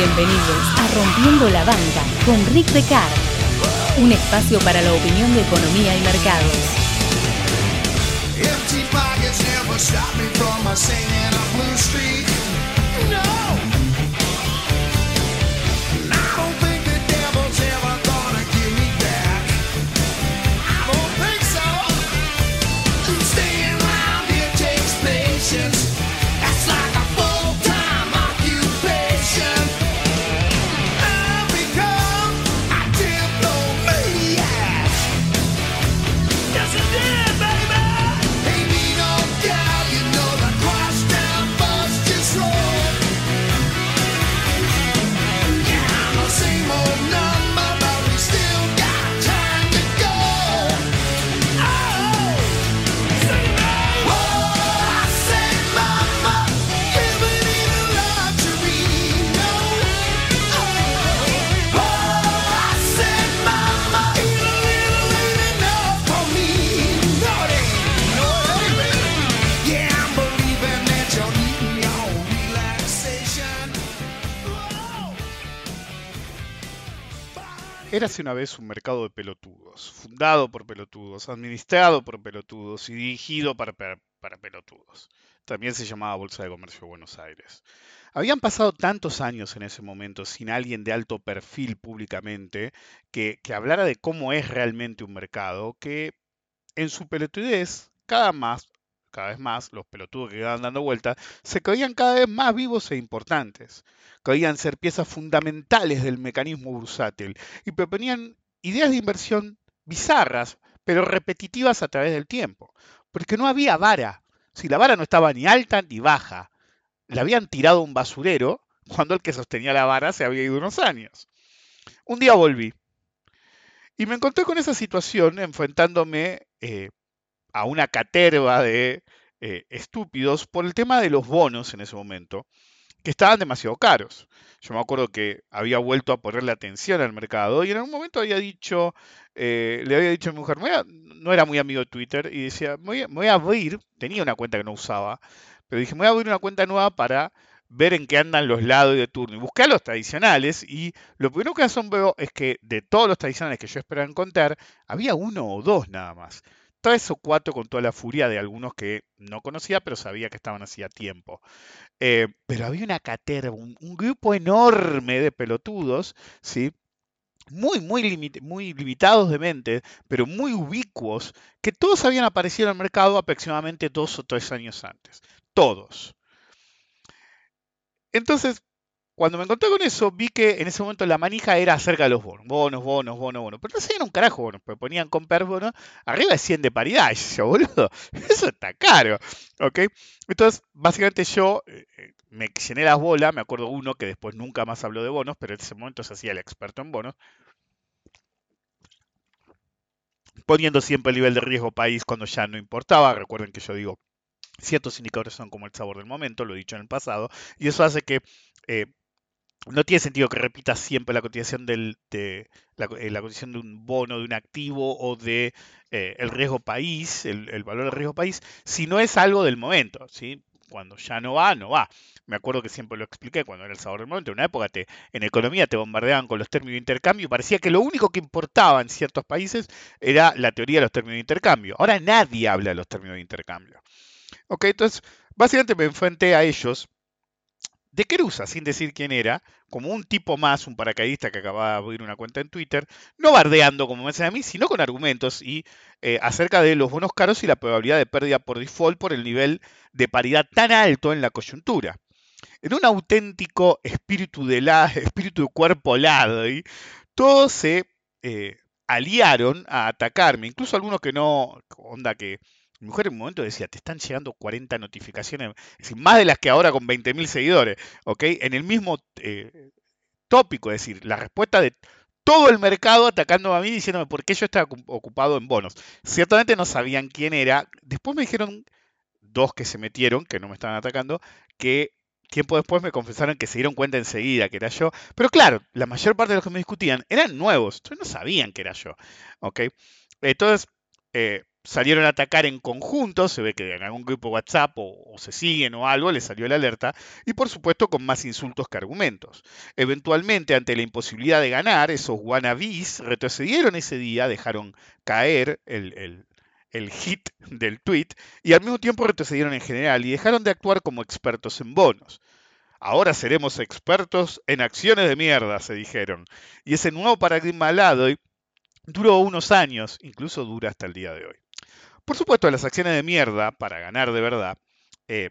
Bienvenidos a Rompiendo la Banca con Rick Decard, un espacio para la opinión de economía y mercados. Érase una vez un mercado de pelotudos, fundado por pelotudos, administrado por pelotudos y dirigido para, pelotudos. También se llamaba Bolsa de Comercio de Buenos Aires. Habían pasado tantos años en ese momento sin alguien de alto perfil públicamente que hablara de cómo es realmente un mercado, que en su pelotudez, cada más, cada vez más, los pelotudos que quedaban dando vuelta, se creían cada vez más vivos e importantes. Creían ser piezas fundamentales del mecanismo bursátil y proponían ideas de inversión bizarras, pero repetitivas a través del tiempo. Porque no había vara. Si la vara no estaba ni alta ni baja, la habían tirado a un basurero cuando el que sostenía la vara se había ido unos años. Un día volví y me encontré con esa situación enfrentándome eh, a una caterva de eh, estúpidos por el tema de los bonos en ese momento, que estaban demasiado caros. Yo me acuerdo que había vuelto a ponerle atención al mercado y en algún momento había dicho, eh, le había dicho a mi mujer, no era muy amigo de Twitter, y decía, me voy, a, a abrir, tenía una cuenta que no usaba, pero dije, me voy a abrir una cuenta nueva para ver en qué andan los lados de turno. Y busqué a los tradicionales y lo primero que asombró es que de todos los tradicionales que yo esperaba encontrar, había uno o dos nada más. Tres o cuatro con toda la furia de algunos que no conocía, pero sabía que estaban hacía tiempo. Eh, pero había una caterva, un, grupo enorme de pelotudos, ¿sí? Muy, muy, muy limitados de mente, pero muy ubicuos, que todos habían aparecido en el mercado aproximadamente dos o tres años antes. Todos. Entonces, cuando me encontré con eso, vi que en ese momento la manija era acerca de los bonos. Bonos, bonos, bonos, bonos. Pero no sabían un carajo bonos, porque ponían comprar bonos arriba de 100 de paridad. Y yo boludo, eso está caro. ¿Ok? Entonces, básicamente yo eh, eh, me llené las bolas. Me acuerdo uno que después nunca más habló de bonos, pero en ese momento se hacía el experto en bonos. Poniendo siempre el nivel de riesgo país cuando ya no importaba. Recuerden que yo digo, ciertos indicadores son como el sabor del momento, lo he dicho en el pasado. Y eso hace que... eh, no tiene sentido que repitas siempre la cotización de eh, la cotización de un bono, de un activo o de eh, el riesgo país, el, el valor del riesgo país, si no es algo del momento, ¿sí? Cuando ya no va, no va. Me acuerdo que siempre lo expliqué cuando era el sabor del momento. En una época te, en economía te bombardeaban con los términos de intercambio y parecía que lo único que importaba en ciertos países era la teoría de los términos de intercambio. Ahora nadie habla de los términos de intercambio. Ok, entonces básicamente me enfrenté a ellos de Cruza, sin decir quién era, como un tipo más, un paracaidista que acababa de abrir una cuenta en Twitter, no bardeando como me hacen a mí, sino con argumentos y eh, acerca de los bonos caros y la probabilidad de pérdida por default por el nivel de paridad tan alto en la coyuntura. En un auténtico espíritu de, la, espíritu de cuerpo helado, ¿y? todos se eh, aliaron a atacarme, incluso algunos que no, onda que mi mujer en un momento decía, te están llegando 40 notificaciones, es decir, más de las que ahora con 20.000 seguidores, ¿ok? En el mismo eh, tópico, es decir, la respuesta de todo el mercado atacándome a mí diciéndome por qué yo estaba ocu- ocupado en bonos. Ciertamente no sabían quién era. Después me dijeron dos que se metieron, que no me estaban atacando, que tiempo después me confesaron que se dieron cuenta enseguida que era yo. Pero claro, la mayor parte de los que me discutían eran nuevos, no sabían que era yo. ¿ok? Entonces, eh, salieron a atacar en conjunto, se ve que en algún grupo WhatsApp o, o, se siguen o algo, les salió la alerta, y por supuesto con más insultos que argumentos. Eventualmente, ante la imposibilidad de ganar, esos wannabes retrocedieron ese día, dejaron caer el, el, el hit del tweet, y al mismo tiempo retrocedieron en general y dejaron de actuar como expertos en bonos. Ahora seremos expertos en acciones de mierda, se dijeron. Y ese nuevo paradigma alado duró unos años, incluso dura hasta el día de hoy. Por supuesto, las acciones de mierda, para ganar de verdad, eh,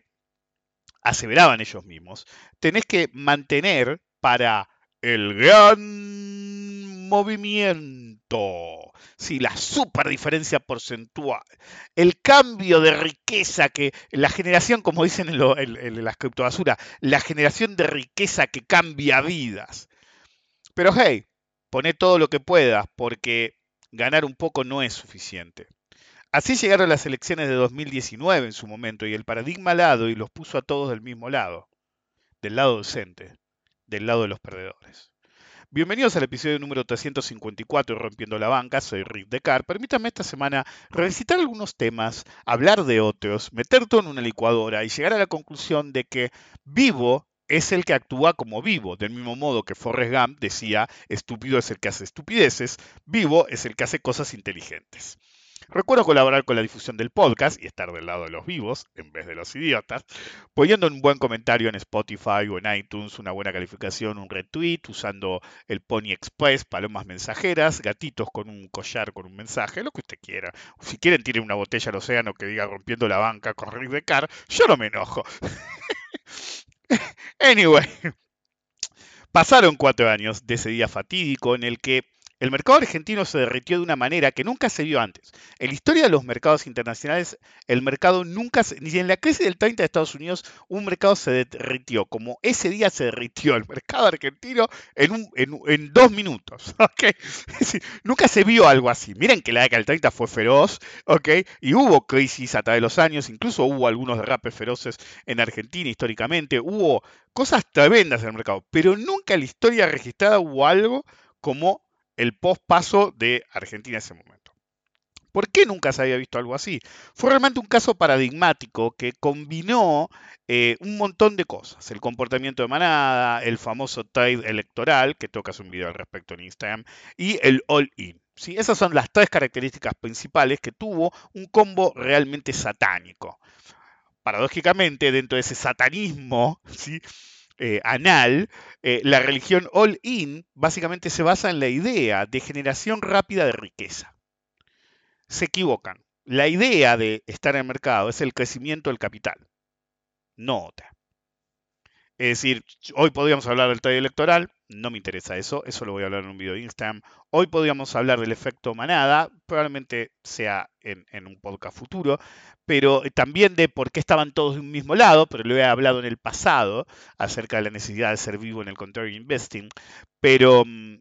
aseveraban ellos mismos, tenés que mantener para el gran movimiento, sí, la super diferencia porcentual, el cambio de riqueza que la generación, como dicen en, lo, en, en la generación de riqueza que cambia vidas. Pero hey, poné todo lo que puedas porque ganar un poco no es suficiente. Así llegaron las elecciones de 2019 en su momento y el paradigma lado y los puso a todos del mismo lado, del lado docente, del lado de los perdedores. Bienvenidos al episodio número 354 de Rompiendo la Banca, soy Rick Decar. Permítanme esta semana revisitar algunos temas, hablar de otros, meter todo en una licuadora y llegar a la conclusión de que vivo es el que actúa como vivo, del mismo modo que Forrest Gump decía, estúpido es el que hace estupideces, vivo es el que hace cosas inteligentes. Recuerdo colaborar con la difusión del podcast y estar del lado de los vivos en vez de los idiotas, poniendo un buen comentario en Spotify o en iTunes, una buena calificación, un retweet, usando el Pony Express, palomas mensajeras, gatitos con un collar con un mensaje, lo que usted quiera. Si quieren, tiren una botella al océano que diga rompiendo la banca con de Car, yo no me enojo. anyway, pasaron cuatro años de ese día fatídico en el que el mercado argentino se derritió de una manera que nunca se vio antes. En la historia de los mercados internacionales, el mercado nunca, se, ni en la crisis del 30 de Estados Unidos, un mercado se derritió. Como ese día se derritió el mercado argentino en, dos minutos. ¿okay? decir, nunca se vio algo así. Miren que la década del 30 fue feroz, ¿okay? y hubo crisis a través de los años, incluso hubo algunos derrapes feroces en Argentina históricamente, hubo cosas tremendas en el mercado, pero nunca en la historia registrada hubo algo como el post-paso de Argentina en ese momento. ¿Por qué nunca se había visto algo así? Fue realmente un caso paradigmático que combinó eh, un montón de cosas. El comportamiento de manada, el famoso trade electoral, que tocas un video al respecto en Instagram, y el all-in. ¿sí? Esas son las tres características principales que tuvo un combo realmente satánico. Paradójicamente, dentro de ese satanismo, ¿sí? Eh, anal, eh, la religión all-in básicamente se basa en la idea de generación rápida de riqueza. Se equivocan. La idea de estar en el mercado es el crecimiento del capital, no otra. Es decir, hoy podríamos hablar del trade electoral, no me interesa eso, eso lo voy a hablar en un video de Instagram. Hoy podríamos hablar del efecto manada, probablemente sea en, un podcast futuro, pero también de por qué estaban todos de un mismo lado, pero lo he hablado en el pasado acerca de la necesidad de ser vivo en el contrary investing, pero um,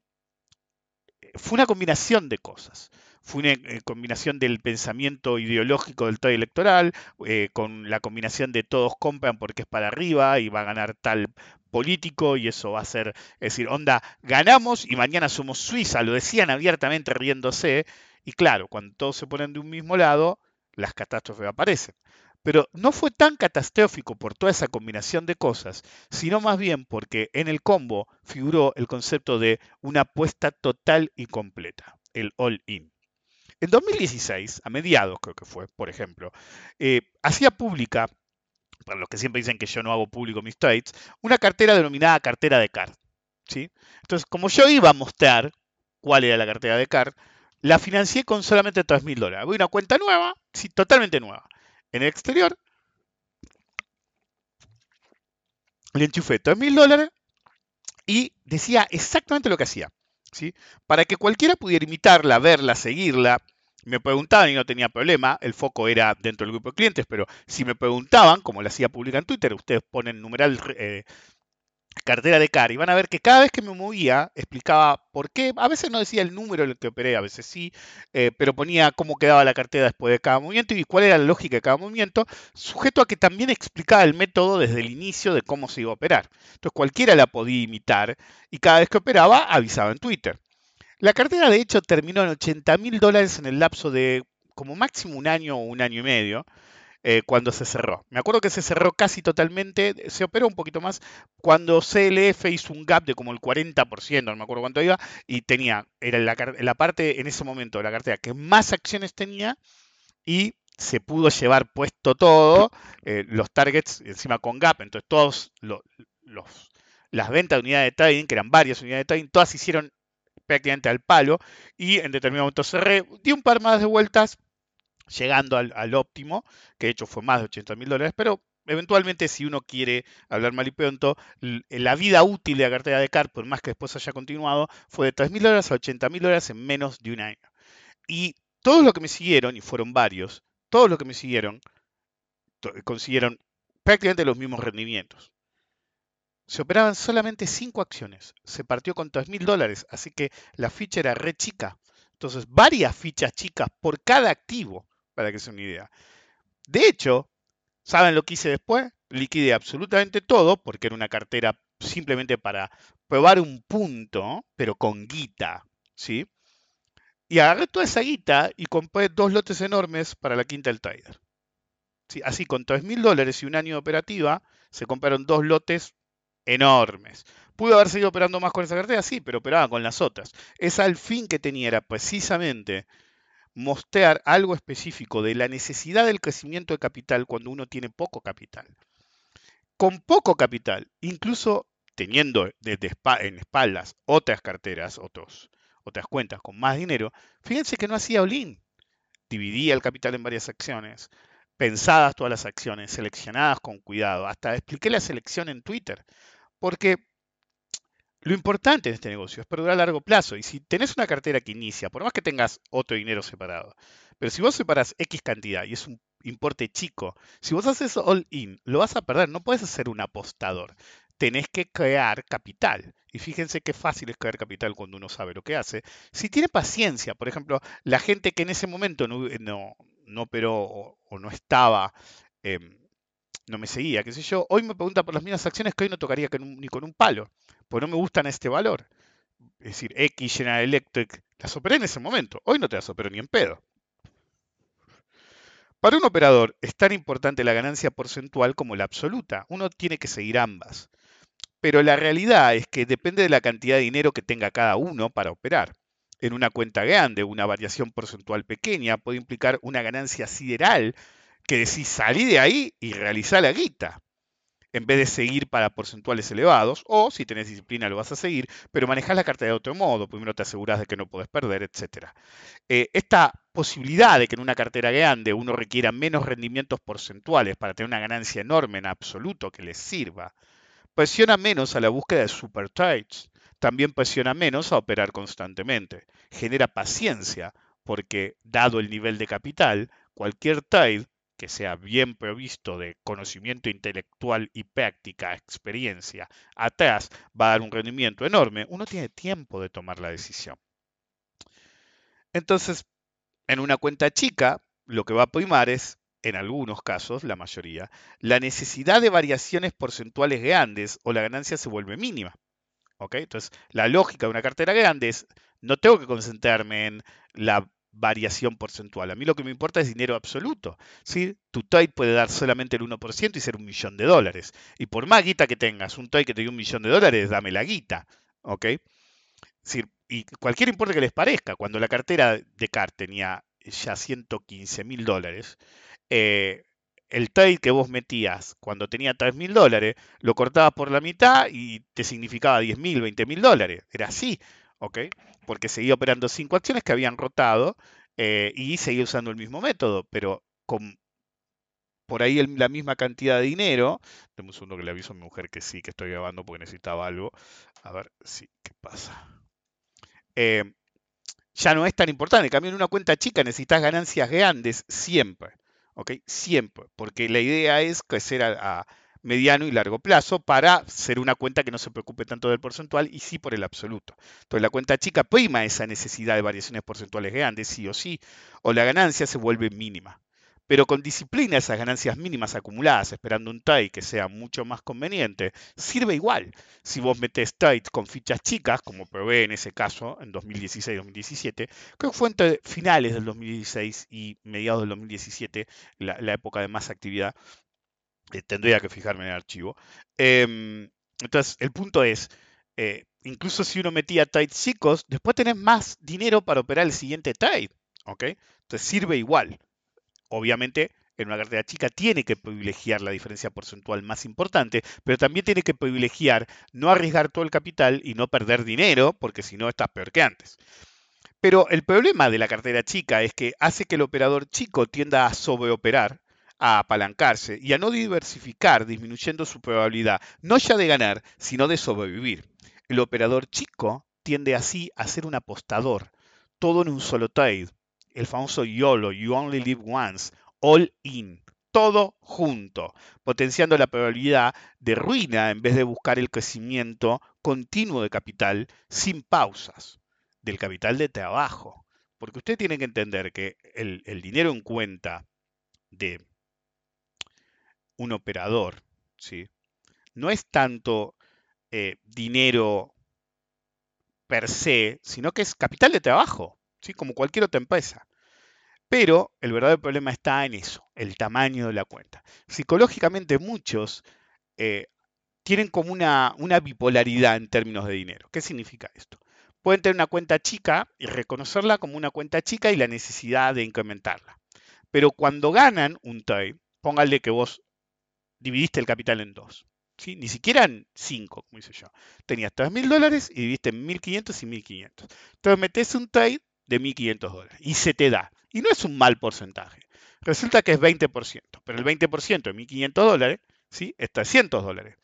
fue una combinación de cosas. Fue una eh, combinación del pensamiento ideológico del trade electoral, eh, con la combinación de todos compran porque es para arriba y va a ganar tal político y eso va a ser, es decir, onda, ganamos y mañana somos Suiza, lo decían abiertamente riéndose, y claro, cuando todos se ponen de un mismo lado, las catástrofes aparecen. Pero no fue tan catastrófico por toda esa combinación de cosas, sino más bien porque en el combo figuró el concepto de una apuesta total y completa, el all-in. En 2016, a mediados creo que fue, por ejemplo, eh, hacía pública, para los que siempre dicen que yo no hago público mis trades, una cartera denominada cartera de CAR. ¿sí? Entonces, como yo iba a mostrar cuál era la cartera de CAR, la financié con solamente 3 mil dólares. Voy a una cuenta nueva, sí, totalmente nueva. En el exterior, le enchufé 3 mil dólares y decía exactamente lo que hacía. ¿Sí? Para que cualquiera pudiera imitarla, verla, seguirla. Me preguntaban y no tenía problema, el foco era dentro del grupo de clientes, pero si me preguntaban, como lo hacía pública en Twitter, ustedes ponen numeral eh, cartera de CAR y van a ver que cada vez que me movía explicaba por qué, a veces no decía el número en el que operé, a veces sí, eh, pero ponía cómo quedaba la cartera después de cada movimiento y cuál era la lógica de cada movimiento, sujeto a que también explicaba el método desde el inicio de cómo se iba a operar. Entonces cualquiera la podía imitar y cada vez que operaba avisaba en Twitter. La cartera de hecho terminó en 80 mil dólares en el lapso de como máximo un año o un año y medio, eh, cuando se cerró. Me acuerdo que se cerró casi totalmente, se operó un poquito más cuando CLF hizo un gap de como el 40%, no me acuerdo cuánto iba, y tenía, era la, parte en ese momento de la cartera que más acciones tenía y se pudo llevar puesto todo, eh, los targets encima con gap, entonces todos lo- los, las ventas de unidades de trading, que eran varias unidades de trading, todas hicieron prácticamente al palo y en determinado momento cerré, di un par más de vueltas, llegando al, óptimo, que de hecho fue más de 80 mil dólares, pero eventualmente si uno quiere hablar mal y pronto, l- la vida útil de la cartera de CAR, por más que después haya continuado, fue de 3 mil dólares a 80 mil dólares en menos de un año. Y todos los que me siguieron, y fueron varios, todos los que me siguieron, consiguieron prácticamente los mismos rendimientos. Se operaban solamente 5 acciones. Se partió con 3 mil dólares, así que la ficha era re chica. Entonces, varias fichas chicas por cada activo, para que se una idea. De hecho, ¿saben lo que hice después? Liquidé absolutamente todo, porque era una cartera simplemente para probar un punto, pero con guita, ¿sí? Y agarré toda esa guita y compré dos lotes enormes para la quinta del trader. ¿sí? Así, con 3 mil dólares y un año de operativa, se compraron dos lotes enormes. ¿Pudo haber seguido operando más con esa cartera? Sí, pero operaba con las otras. Esa al fin que tenía era precisamente mostrar algo específico de la necesidad del crecimiento de capital cuando uno tiene poco capital. Con poco capital, incluso teniendo desde en espaldas otras carteras, otros, otras cuentas con más dinero, fíjense que no hacía all-in. Dividía el capital en varias acciones, pensadas todas las acciones, seleccionadas con cuidado. Hasta expliqué la selección en Twitter, porque lo importante en este negocio es perdurar a largo plazo. Y si tenés una cartera que inicia, por más que tengas otro dinero separado, pero si vos separás X cantidad y es un importe chico, si vos haces all in, lo vas a perder. No puedes ser un apostador. Tenés que crear capital. Y fíjense qué fácil es crear capital cuando uno sabe lo que hace. Si tiene paciencia, por ejemplo, la gente que en ese momento no, no, no operó o, o no estaba, em, no me seguía, qué sé yo, hoy me pregunta por las mismas acciones que hoy no tocaría con ni con un palo, pues no me gustan este valor. Es decir, X, General Electric, las operé en ese momento. Hoy no te las opero ni en pedo. Para un operador es tan importante la ganancia porcentual como la absoluta. Uno tiene que seguir ambas. Pero la realidad es que depende de la cantidad de dinero que tenga cada uno para operar. En una cuenta grande, una variación porcentual pequeña puede implicar una ganancia sideral que decís salí de ahí y realizá la guita. En vez de seguir para porcentuales elevados, o si tenés disciplina lo vas a seguir, pero manejás la carta de otro modo, primero te aseguras de que no podés perder, etc. Eh, esta posibilidad de que en una cartera grande uno requiera menos rendimientos porcentuales para tener una ganancia enorme en absoluto que les sirva, presiona menos a la búsqueda de super trades. También presiona menos a operar constantemente. Genera paciencia, porque dado el nivel de capital, cualquier trade que sea bien provisto de conocimiento intelectual y práctica, experiencia, atrás va a dar un rendimiento enorme, uno tiene tiempo de tomar la decisión. Entonces, en una cuenta chica, lo que va a primar es, en algunos casos, la mayoría, la necesidad de variaciones porcentuales grandes o la ganancia se vuelve mínima. ¿ok? Entonces, la lógica de una cartera grande es, no tengo que concentrarme en la variación porcentual. A mí lo que me importa es dinero absoluto. ¿sí? Tu trade puede dar solamente el 1% y ser un millón de dólares. Y por más guita que tengas, un trade que te dio un millón de dólares, dame la guita. ¿ok? Y cualquier importe que les parezca, cuando la cartera de CAR tenía ya 115 mil dólares, eh, el trade que vos metías cuando tenía 3 mil dólares, lo cortabas por la mitad y te significaba 10 mil, 20 mil dólares. Era así, ¿ok? Porque seguía operando cinco acciones que habían rotado eh, y seguía usando el mismo método, pero con por ahí la misma cantidad de dinero. Deme un segundo que le aviso a mi mujer que sí, que estoy grabando porque necesitaba algo. A ver si, ¿qué pasa? Eh, ya no es tan importante. En cambio, en una cuenta chica necesitas ganancias grandes siempre. ¿ok? Siempre. Porque la idea es crecer a mediano y largo plazo para ser una cuenta que no se preocupe tanto del porcentual y sí por el absoluto. Entonces, la cuenta chica prima esa necesidad de variaciones porcentuales grandes, sí o sí, o la ganancia se vuelve mínima. pero con disciplina esas ganancias mínimas acumuladas, esperando un trade que sea mucho más conveniente, sirve igual. Si vos metés trades con fichas chicas, como probé en ese caso, en 2016-2017, creo que fue entre finales del 2016 y mediados del 2017, la, la época de más actividad, eh, tendría que fijarme en el archivo. Em, entonces, el punto es, eh, incluso si uno metía trades chicos, después tenés más dinero para operar el siguiente trade. ¿ok? Entonces sirve igual. Obviamente, en una cartera chica tiene que privilegiar la diferencia porcentual más importante, pero también tiene que privilegiar no arriesgar todo el capital y no perder dinero, porque si no estás peor que antes. Pero el problema de la cartera chica es que hace que el operador chico tienda a sobreoperar, a apalancarse y a no diversificar, disminuyendo su probabilidad no ya de ganar, sino de sobrevivir. El operador chico tiende así a ser un apostador, todo en un solo trade, el famoso YOLO, You Only Live Once, All In, todo junto, potenciando la probabilidad de ruina en vez de buscar el crecimiento continuo de capital sin pausas, del capital de trabajo. Porque usted tiene que entender que el, el dinero en cuenta de un operador, ¿sí? no es tanto eh, dinero per se, sino que es capital de trabajo, ¿sí? como cualquier otra empresa. Pero el verdadero problema está en eso, el tamaño de la cuenta. Psicológicamente muchos eh, tienen como una, bipolaridad en términos de dinero. ¿Qué significa esto? Pueden tener una cuenta chica y reconocerla como una cuenta chica y la necesidad de incrementarla. Pero cuando ganan un trade, póngale que vos dividiste el capital en dos. ¿sí? Ni siquiera en cinco, como hice yo. Tenías 3 mil dólares y dividiste en 1.500 y 1.500. Entonces metes un trade de 1.500 dólares y se te da. Y no es un mal porcentaje. Resulta que es 20%, pero el 20% de 1.500 dólares ¿sí? es 300 dólares.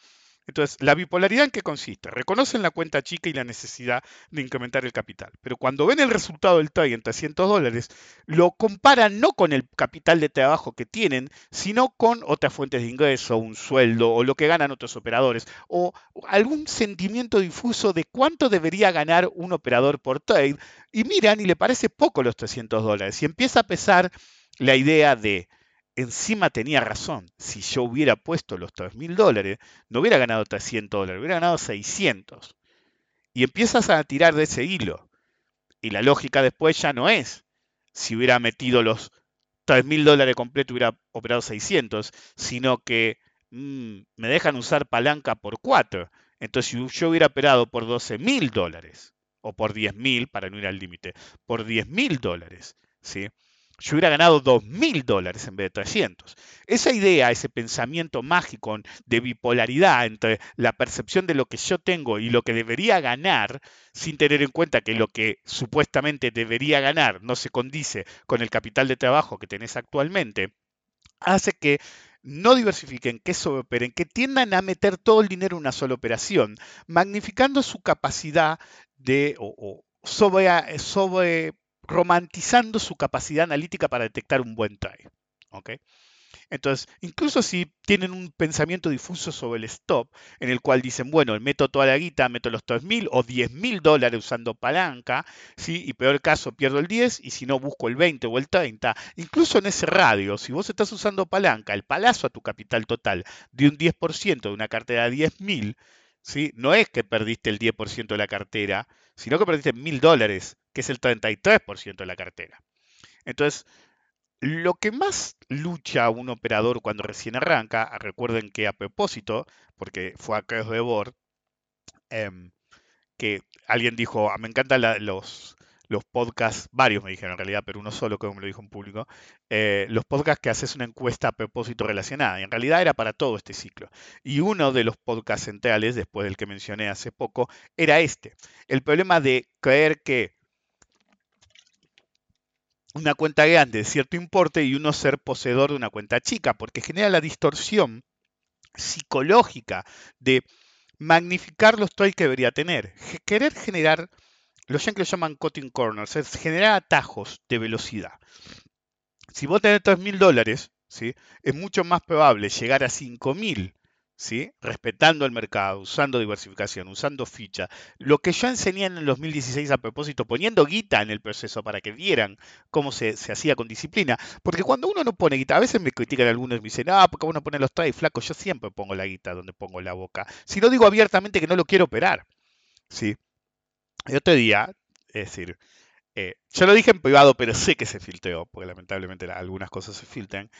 Entonces, ¿la bipolaridad en qué consiste? Reconocen la cuenta chica y la necesidad de incrementar el capital, pero cuando ven el resultado del trade en 300 dólares, lo comparan no con el capital de trabajo que tienen, sino con otras fuentes de ingreso, un sueldo o lo que ganan otros operadores, o algún sentimiento difuso de cuánto debería ganar un operador por trade, y miran y le parece poco los 300 dólares, y empieza a pesar la idea de encima tenía razón. Si yo hubiera puesto los 3 mil dólares, no hubiera ganado 300 dólares, hubiera ganado 600. Y empiezas a tirar de ese hilo. Y la lógica después ya no es, si hubiera metido los 3 mil dólares completos, hubiera operado 600, sino que mmm, me dejan usar palanca por 4. Entonces, si yo hubiera operado por 12 mil dólares, o por 10 mil, para no ir al límite, por 10 mil dólares, ¿sí? Yo hubiera ganado 2.000 dólares en vez de 300. Esa idea, ese pensamiento mágico de bipolaridad entre la percepción de lo que yo tengo y lo que debería ganar, sin tener en cuenta que lo que supuestamente debería ganar no se condice con el capital de trabajo que tenés actualmente, hace que no diversifiquen, que sobreoperen, que tiendan a meter todo el dinero en una sola operación, magnificando su capacidad de, o, o sobre, sobre romantizando su capacidad analítica para detectar un buen trade. Entonces, incluso si tienen un pensamiento difuso sobre el stop, en el cual dicen, bueno, meto toda la guita, meto los 3.000 o 10.000 dólares usando palanca, ¿sí? y peor caso pierdo el 10, y si no busco el 20 o el 30, incluso en ese radio, si vos estás usando palanca, el palazo a tu capital total de un 10% de una cartera de 10.000, ¿sí? no es que perdiste el 10% de la cartera, sino que perdiste 1.000 dólares que es el 33% de la cartera. Entonces, lo que más lucha un operador cuando recién arranca, recuerden que a propósito, porque fue a Chaos de Board, em, que alguien dijo, ah, me encantan los, los podcasts, varios me dijeron en realidad, pero uno solo como me lo dijo en público, eh, los podcasts que haces una encuesta a propósito relacionada. Y en realidad era para todo este ciclo. Y uno de los podcasts centrales, después del que mencioné hace poco, era este. El problema de creer que una cuenta grande de cierto importe y uno ser poseedor de una cuenta chica, porque genera la distorsión psicológica de magnificar los trades que debería tener. Querer generar, los yankees llaman cutting corners, es generar atajos de velocidad. Si vos tenés 3.000 dólares, ¿sí? es mucho más probable llegar a 5.000 ¿sí? respetando el mercado, usando diversificación, usando ficha. Lo que yo enseñé en el 2016 a propósito, poniendo guita en el proceso para que vieran cómo se, se hacía con disciplina. Porque cuando uno no pone guita, a veces me critican algunos y me dicen, ah, porque uno pone los trades flacos. Yo siempre pongo la guita donde pongo la boca. Si no digo abiertamente que no lo quiero operar. ¿sí? El otro día, es decir, eh, yo lo dije en privado, pero sé que se filtró, porque lamentablemente la- algunas cosas se filtran.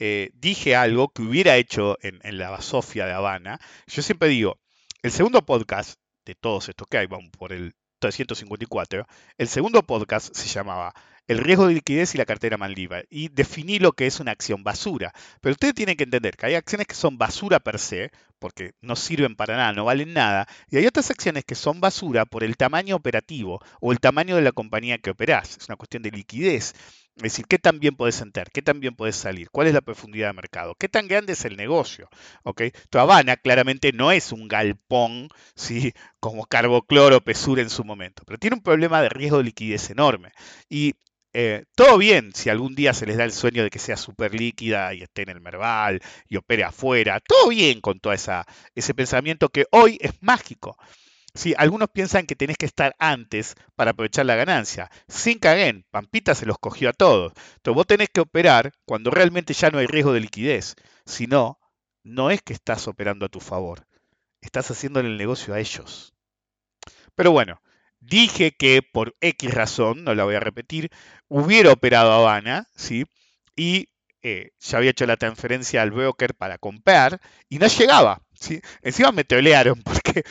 eh, dije algo que hubiera hecho en, en la Basofia de Habana. Yo siempre digo, el segundo podcast de todos estos que hay, vamos por el 354, el segundo podcast se llamaba El riesgo de liquidez y la cartera Maldiva. Y definí lo que es una acción basura. Pero ustedes tienen que entender que hay acciones que son basura per se, porque no sirven para nada, no valen nada, y hay otras acciones que son basura por el tamaño operativo o el tamaño de la compañía que operás. Es una cuestión de liquidez. Es decir, qué tan bien puedes entrar, qué tan bien puedes salir, cuál es la profundidad de mercado, qué tan grande es el negocio. ¿ok? Tu Habana claramente no es un galpón ¿sí? como Carbocloro, Pesura en su momento, pero tiene un problema de riesgo de liquidez enorme. Y eh, todo bien si algún día se les da el sueño de que sea súper líquida y esté en el Merval y opere afuera. Todo bien con todo ese pensamiento que hoy es mágico. Sí, algunos piensan que tenés que estar antes para aprovechar la ganancia. Sin caguen, Pampita se los cogió a todos. Entonces vos tenés que operar cuando realmente ya no hay riesgo de liquidez. Si no, no es que estás operando a tu favor. Estás haciéndole el negocio a ellos. Pero bueno, dije que por X razón, no la voy a repetir, hubiera operado a Habana, ¿sí? Y eh, ya había hecho la transferencia al broker para comprar y no llegaba, ¿sí? Encima me trolearon porque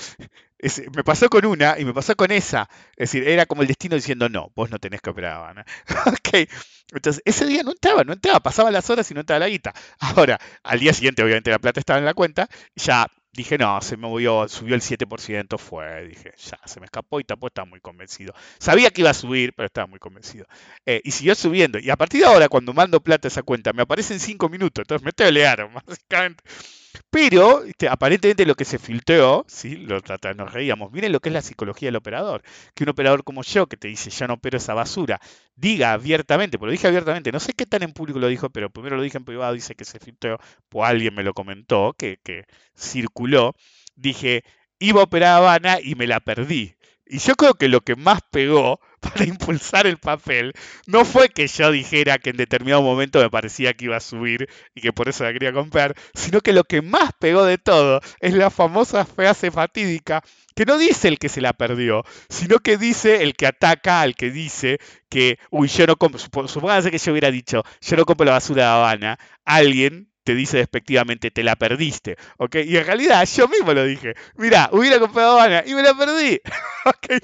me pasó con una y me pasó con esa. Es decir, era como el destino diciendo, no, vos no tenés que operar a ok, entonces ese día no entraba, no entraba, pasaban las horas y no entraba la guita. Ahora, al día siguiente, obviamente, la plata estaba en la cuenta, ya dije, no, se me movió, subió el 7%, fue, dije, ya, se me escapó y tampoco estaba muy convencido. Sabía que iba a subir, pero estaba muy convencido. Eh, y siguió subiendo. Y a partir de ahora, cuando mando plata a esa cuenta, me aparece en 5 minutos, entonces me trolearon, básicamente. Pero este, aparentemente lo que se filtró, ¿sí? lo nos reíamos, miren lo que es la psicología del operador. Que un operador como yo, que te dice, ya no opero esa basura, diga abiertamente, porque lo dije abiertamente, no sé qué tan en público lo dijo, pero primero lo dije en privado, dice que se filtró, pues alguien me lo comentó, que, que circuló. Dije, iba a operar a Habana y me la perdí. Y yo creo que lo que más pegó para impulsar el papel no fue que yo dijera que en determinado momento me parecía que iba a subir y que por eso la quería comprar, sino que lo que más pegó de todo es la famosa frase fatídica que no dice el que se la perdió, sino que dice el que ataca al que dice que, uy, yo no compro, supóngase que yo hubiera dicho, yo no compro la basura de Habana, alguien te dice despectivamente, te la perdiste, ¿ok? Y en realidad yo mismo lo dije, mira, hubiera comprado Habana y me la perdí, ¿ok?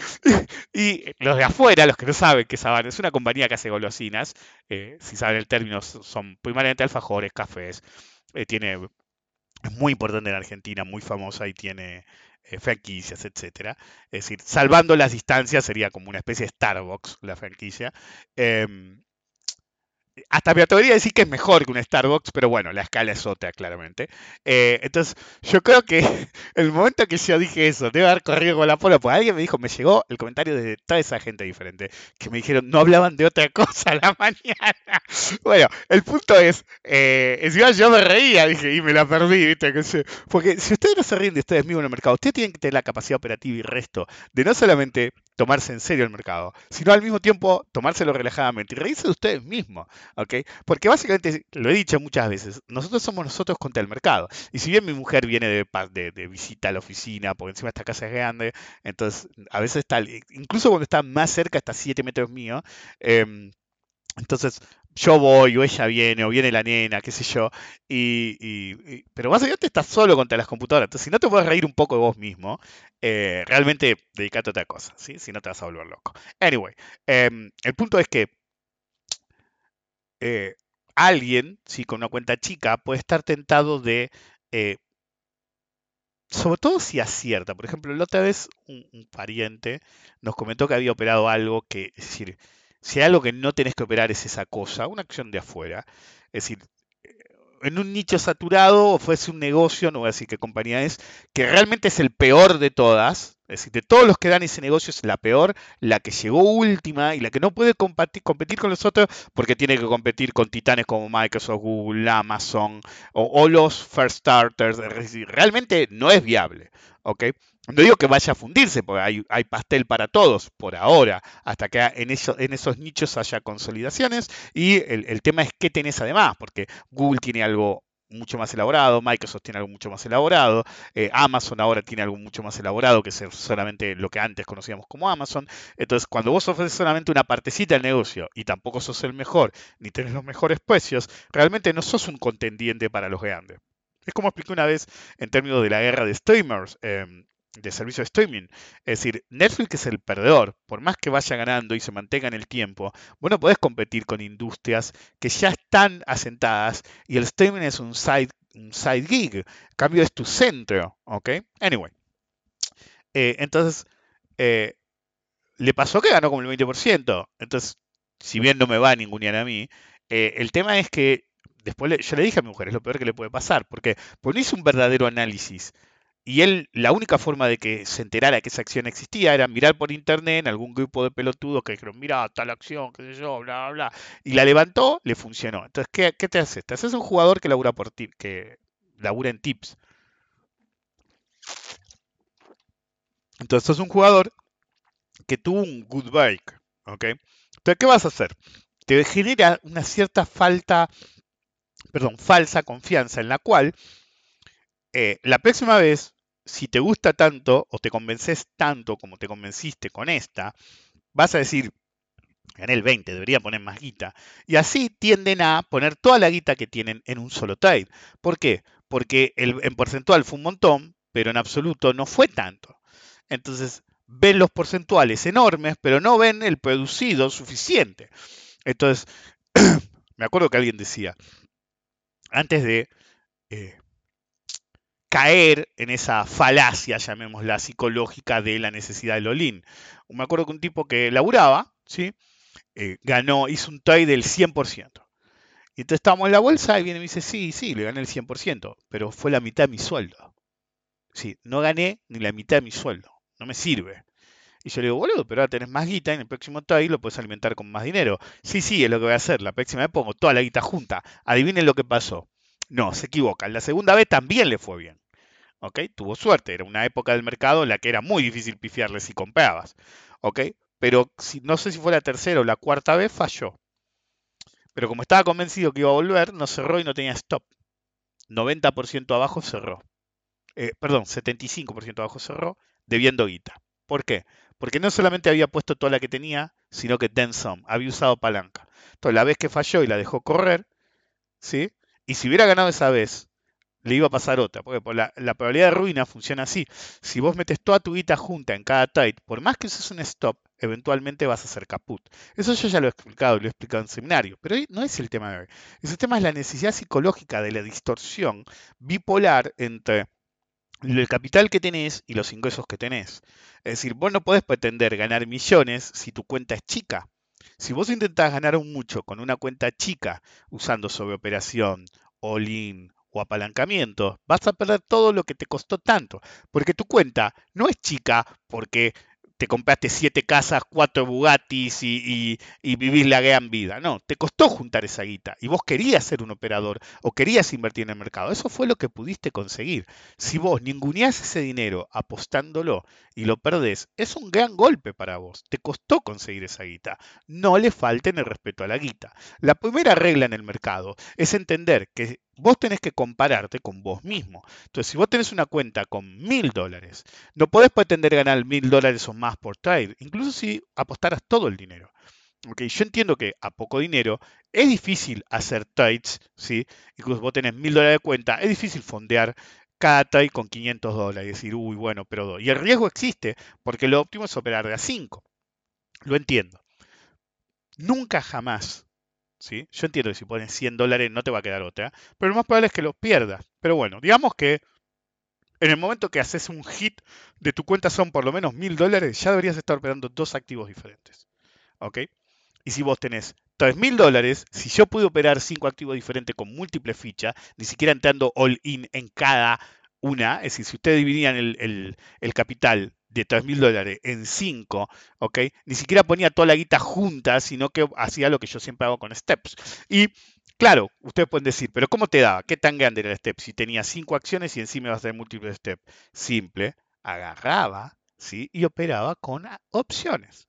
Y los de afuera, los que no saben que es Habana, es una compañía que hace golosinas, eh, si saben el término, son primariamente alfajores, cafés, eh, tiene, es muy importante en Argentina, muy famosa y tiene eh, franquicias, etcétera. Es decir, salvando las distancias sería como una especie de Starbucks la franquicia. Em, hasta me atrevería a decir que es mejor que un Starbucks, pero bueno, la escala es otra, claramente. Eh, entonces, yo creo que el momento que yo dije eso, debe haber corrido con la pola, porque alguien me dijo, me llegó el comentario de toda esa gente diferente, que me dijeron, no hablaban de otra cosa a la mañana. Bueno, el punto es, eh, encima yo me reía, dije, y me la perdí, ¿viste? Porque si ustedes no se ríen de ustedes mismos en el mercado, ustedes tienen que tener la capacidad operativa y resto de no solamente tomarse en serio el mercado, sino al mismo tiempo tomárselo relajadamente y reírse de ustedes mismos. ¿ok? Porque básicamente, lo he dicho muchas veces, nosotros somos nosotros contra el mercado. Y si bien mi mujer viene de, visita a la oficina, porque encima esta casa es grande, entonces a veces está, incluso cuando está más cerca, está a 7 metros mío, em, entonces yo voy o ella viene o viene la nena, qué sé yo, y, y- y- pero básicamente estás solo contra las computadoras. Entonces si no te puedes reír un poco de vos mismo, eh, realmente dedicate a otra cosa, ¿sí? Si no te vas a volver loco. Anyway, em, el punto es que eh, alguien, sí, con una cuenta chica, puede estar tentado de, eh, sobre todo si acierta. Por ejemplo, la otra vez un, un pariente nos comentó que había operado algo que, es decir, si hay algo que no tenés que operar es esa cosa, una acción de afuera. Es decir, eh, en un nicho saturado o fuese un negocio, no voy a decir qué compañía es, que realmente es el peor de todas, Es decir, de todos los que dan ese negocio es la peor, la que llegó última y la que no puede competir, con los otros porque tiene que competir con titanes como Microsoft, Google, Amazon o, o los first starters. Realmente no es viable. ¿ok? No digo que vaya a fundirse, porque hay, pastel para todos por ahora, hasta que en, eso- en esos nichos haya consolidaciones. Y el, tema es qué tenés además, porque Google tiene algo mucho más elaborado, Microsoft tiene algo mucho más elaborado, eh, Amazon ahora tiene algo mucho más elaborado que ser solamente lo que antes conocíamos como Amazon. Entonces, cuando vos ofreces solamente una partecita del negocio y tampoco sos el mejor, ni tenés los mejores precios, realmente no sos un contendiente para los grandes. Es como expliqué una vez en términos de la guerra de streamers, em, de servicio de streaming. Es decir, Netflix es el perdedor. Por más que vaya ganando y se mantenga en el tiempo, vos no podés competir con industrias que ya están asentadas y el streaming es un side, un side gig. Cambio, es tu centro. ¿Ok? Anyway. Eh, entonces, eh, le pasó que ganó como el 20%. Entonces, si bien no me va a ningunear a mí, eh, el tema es que después le- yo le dije a mi mujer, es lo peor que le puede pasar, porque pues no hizo un verdadero análisis. Y él, la única forma de que se enterara que esa acción existía era mirar por internet en algún grupo de pelotudos que dijeron, mira, tal acción, qué sé yo, bla, bla, bla. Y la levantó, le funcionó. Entonces, ¿qué, qué te haces? Te haces un jugador que labura por que labura en tips. Entonces, sos un jugador que tuvo un good break, ¿ok? Entonces, ¿qué vas a hacer? Te genera una cierta falta, perdón, falsa confianza en la cual eh, la próxima vez, si te gusta tanto o te convences tanto como te convenciste con esta, vas a decir, gané el 20, debería poner más guita. Y así tienden a poner toda la guita que tienen en un solo trade. ¿Por qué? Porque el, en porcentual fue un montón, pero en absoluto no fue tanto. Entonces, ven los porcentuales enormes, pero no ven el producido suficiente. Entonces, me acuerdo que alguien decía, antes de eh, caer en esa falacia, llamémosla, psicológica de la necesidad del all-in. Me acuerdo que un tipo que laburaba, ¿sí? Eh, ganó, hizo un trade del 100%. Y entonces estábamos en la bolsa y viene y me dice, sí, sí, le gané el 100%, pero fue la mitad de mi sueldo. Sí, no gané ni la mitad de mi sueldo, no me sirve. Y yo le digo, boludo, pero ahora tenés más guita en el próximo trade lo puedes alimentar con más dinero. Sí, sí, es lo que voy a hacer. La próxima vez pongo toda la guita junta. Adivinen lo que pasó. No, se equivocan. La segunda vez también le fue bien. ¿Ok? Tuvo suerte. Era una época del mercado en la que era muy difícil pifiarle si comprabas. ¿Ok? Pero si, no sé si fue la tercera o la cuarta vez, falló. Pero como estaba convencido que iba a volver, no cerró y no tenía stop. 90% abajo cerró. Eh, perdón, 75% abajo cerró, debiendo guita. ¿Por qué? Porque no solamente había puesto toda la que tenía, sino que some, había usado palanca. Entonces, la vez que falló y la dejó correr, ¿sí? Y si hubiera ganado esa vez, le iba a pasar otra, porque por la, probabilidad de ruina funciona así. Si vos metes toda tu guita junta en cada trade, por más que uses un stop, eventualmente vas a ser caput. Eso yo ya lo he explicado, lo he explicado en seminario, pero no es el tema de hoy. Ese tema es la necesidad psicológica de la distorsión bipolar entre el capital que tenés y los ingresos que tenés. Es decir, vos no podés pretender ganar millones si tu cuenta es chica. Si vos intentás ganar un mucho con una cuenta chica usando sobreoperación, all-in o apalancamiento, vas a perder todo lo que te costó tanto. Porque tu cuenta no es chica porque te compraste siete casas, cuatro Bugattis y, vivís la gran vida. No, te costó juntar esa guita y vos querías ser un operador o querías invertir en el mercado. Eso fue lo que pudiste conseguir. Si vos ninguneás ese dinero apostándolo y lo perdés, es un gran golpe para vos. Te costó conseguir esa guita. No le falten el respeto a la guita. La primera regla en el mercado es entender que vos tenés que compararte con vos mismo. Entonces, si vos tenés una cuenta con mil dólares, no podés pretender ganar mil dólares o más por trade, incluso si apostaras todo el dinero. Ok, yo entiendo que a poco dinero es difícil hacer trades, ¿sí? Incluso vos tenés mil dólares de cuenta, es difícil fondear cada trade con 500 dólares y decir, uy, bueno, pero dos. Y el riesgo existe, porque lo óptimo es operar de a 5. Lo entiendo. Nunca jamás, ¿sí? Yo entiendo que si pones 100 dólares no te va a quedar otra, pero lo más probable es que los pierdas. Pero bueno, digamos que en el momento que haces un hit de tu cuenta son por lo menos mil dólares, ya deberías estar operando dos activos diferentes. ¿Ok? Y si vos tenés 3 mil dólares, si yo pude operar cinco activos diferentes con múltiples fichas, ni siquiera entrando all in en cada una, es decir, si ustedes dividían el- el capital de 3 mil dólares en 5, ¿ok? Ni siquiera ponía toda la guita junta, sino que hacía lo que yo siempre hago con steps. Y claro, ustedes pueden decir, pero ¿cómo te daba? ¿Qué tan grande era el step? Si tenía 5 acciones y encima ibas a tener múltiples steps. Simple, agarraba, ¿sí? Y operaba con opciones.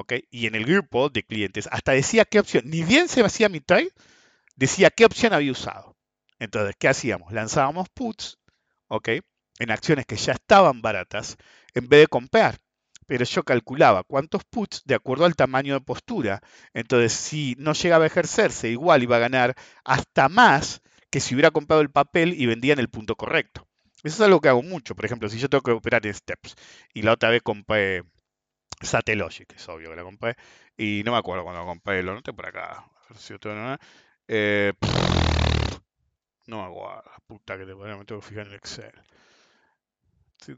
¿ok? Y en el grupo de clientes hasta decía qué opción, ni bien se hacía mi trade, decía qué opción había usado. Entonces, ¿qué hacíamos? Lanzábamos puts, ¿ok? En acciones que ya estaban baratas, en vez de comprar. Pero yo calculaba cuántos puts de acuerdo al tamaño de postura. Entonces, si no llegaba a ejercerse, igual iba a ganar hasta más que si hubiera comprado el papel y vendía en el punto correcto. Eso es algo que hago mucho. Por ejemplo, si yo tengo que operar en steps y la otra vez compré Satellogic, es obvio que la compré. Y no me acuerdo cuando la compré, lo noté por acá. A eh, no me acuerdo, puta que te ponía, me tengo que fijar en el Excel.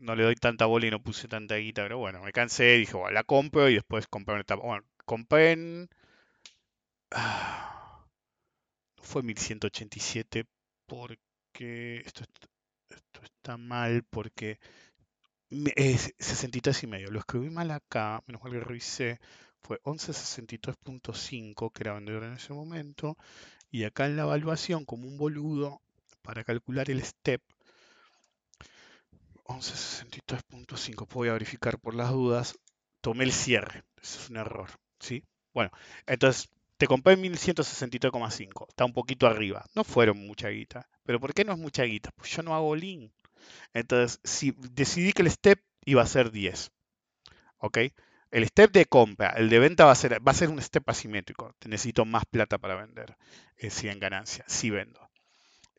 No le doy tanta bola y no puse tanta guita, pero bueno, me cansé, dije, bueno, la compro y después compré una etapa. Bueno, compré en. ah, fue 1187 porque. Esto, est- esto está mal porque. Es 63 y medio. Lo escribí mal acá, menos mal que revisé. Fue 1163.5, que era vendedor en ese momento. Y acá en la evaluación, como un boludo, para calcular el step, 1163.5. Voy a verificar por las dudas. Tomé el cierre. Eso es un error. ¿Sí? Bueno, entonces te compré en 1163,5. Está un poquito arriba. No fueron mucha guita. ¿Pero por qué no es mucha guita? Pues yo no hago lean. Entonces, si decidí que el step iba a ser 10. ¿Ok? El step de compra, el de venta va a ser, va a ser un step asimétrico. Te necesito más plata para vender. eh, si en ganancia, si vendo.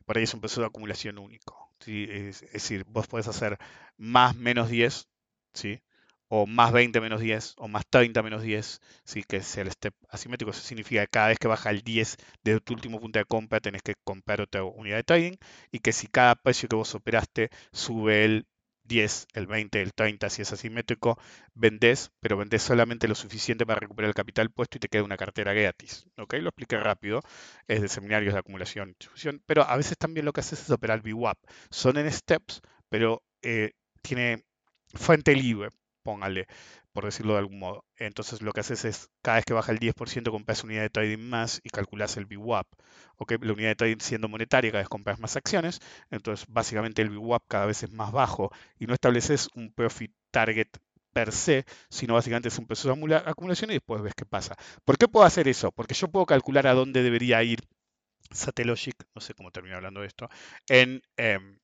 Por ahí es un proceso de acumulación único. ¿Sí? Es, es decir, vos podés hacer más menos 10, ¿sí? o más 20 menos 10, o más 30 menos 10, ¿sí? que es el step asimétrico. Eso significa que cada vez que baja el 10 de tu último punto de compra, tenés que comprar otra unidad de trading, y que si cada precio que vos operaste sube el 10, el 20, el 30, si es asimétrico, vendés, pero vendés solamente lo suficiente para recuperar el capital puesto y te queda una cartera gratis. ¿ok? Lo expliqué rápido, es de seminarios de acumulación y distribución, pero a veces también lo que haces es operar VWAP. Son en steps, pero eh, tiene fuente libre, póngale, por decirlo de algún modo. Entonces lo que haces es, cada vez que baja el 10%, compras unidad de trading más y calculas el VWAP. ¿ok? La unidad de trading siendo monetaria, cada vez compras más acciones, entonces básicamente el VWAP cada vez es más bajo y no estableces un profit target per se, sino básicamente es un proceso de acumula- acumulación y después ves qué pasa. ¿Por qué puedo hacer eso? Porque yo puedo calcular a dónde debería ir Satellogic, no sé cómo termino hablando de esto, en, em,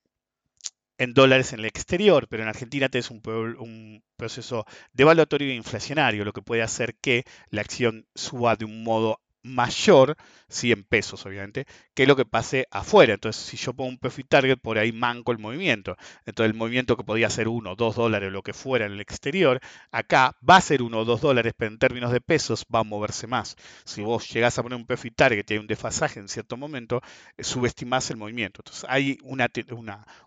en dólares en el exterior, pero en Argentina tenés un, un proceso devaluatorio e inflacionario, lo que puede hacer que la acción suba de un modo mayor, sí en pesos obviamente, que lo que pase afuera. Entonces, si yo pongo un profit target, por ahí manco el movimiento. Entonces, el movimiento que podía ser 1, 2 dólares o lo que fuera en el exterior, acá va a ser 1 o 2 dólares, pero en términos de pesos va a moverse más. Si vos llegás a poner un profit target y hay un desfasaje en cierto momento, eh, subestimás el movimiento. Entonces, hay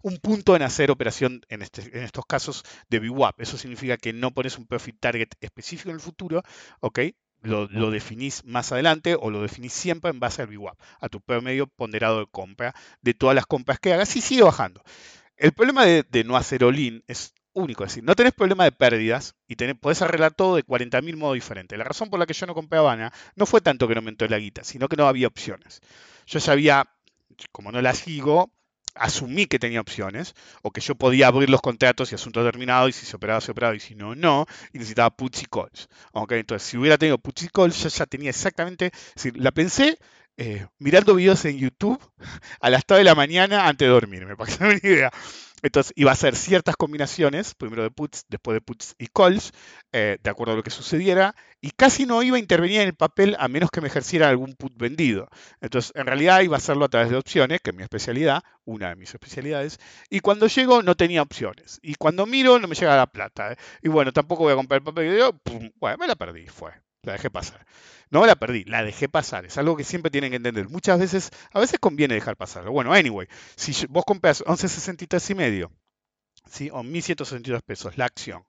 un punto en hacer operación en, este- en estos casos de VWAP. Eso significa que no pones un profit target específico en el futuro, ¿ok? Lo, lo definís más adelante o lo definís siempre en base al VWAP, a tu promedio ponderado de compra de todas las compras que hagas y sigue bajando. El problema de, no hacer all-in es único, es decir, no tenés problema de pérdidas y tenés, podés arreglar todo de 40.000 modos diferentes. La razón por la que yo no compré Habana no fue tanto que no me entró la guita, sino que no había opciones. Yo sabía, como no la sigo, asumí que tenía opciones, o que yo podía abrir los contratos y asunto terminado, y si se operaba, se operaba, y si no, no, y necesitaba puts y calls. ¿ok? Entonces, si hubiera tenido puts y calls, yo ya tenía exactamente, la pensé eh, mirando videos en YouTube a las 3 de la mañana antes de dormirme, para se den una idea. Entonces iba a hacer ciertas combinaciones, primero de puts, después de puts y calls, eh, de acuerdo a lo que sucediera, y casi no iba a intervenir en el papel a menos que me ejerciera algún put vendido. Entonces, en realidad iba a hacerlo a través de opciones, que es mi especialidad, una de mis especialidades, y cuando llego no tenía opciones. Y cuando miro no me llega la plata. Y bueno, tampoco voy a comprar el papel. Y digo, bueno, me la perdí, fue. La dejé pasar. No la perdí, la dejé pasar. Es algo que siempre tienen que entender. Muchas veces, a veces conviene dejar pasar. Bueno, anyway, si vos compras 11.63 y medio, ¿sí? o 1.162 pesos la acción,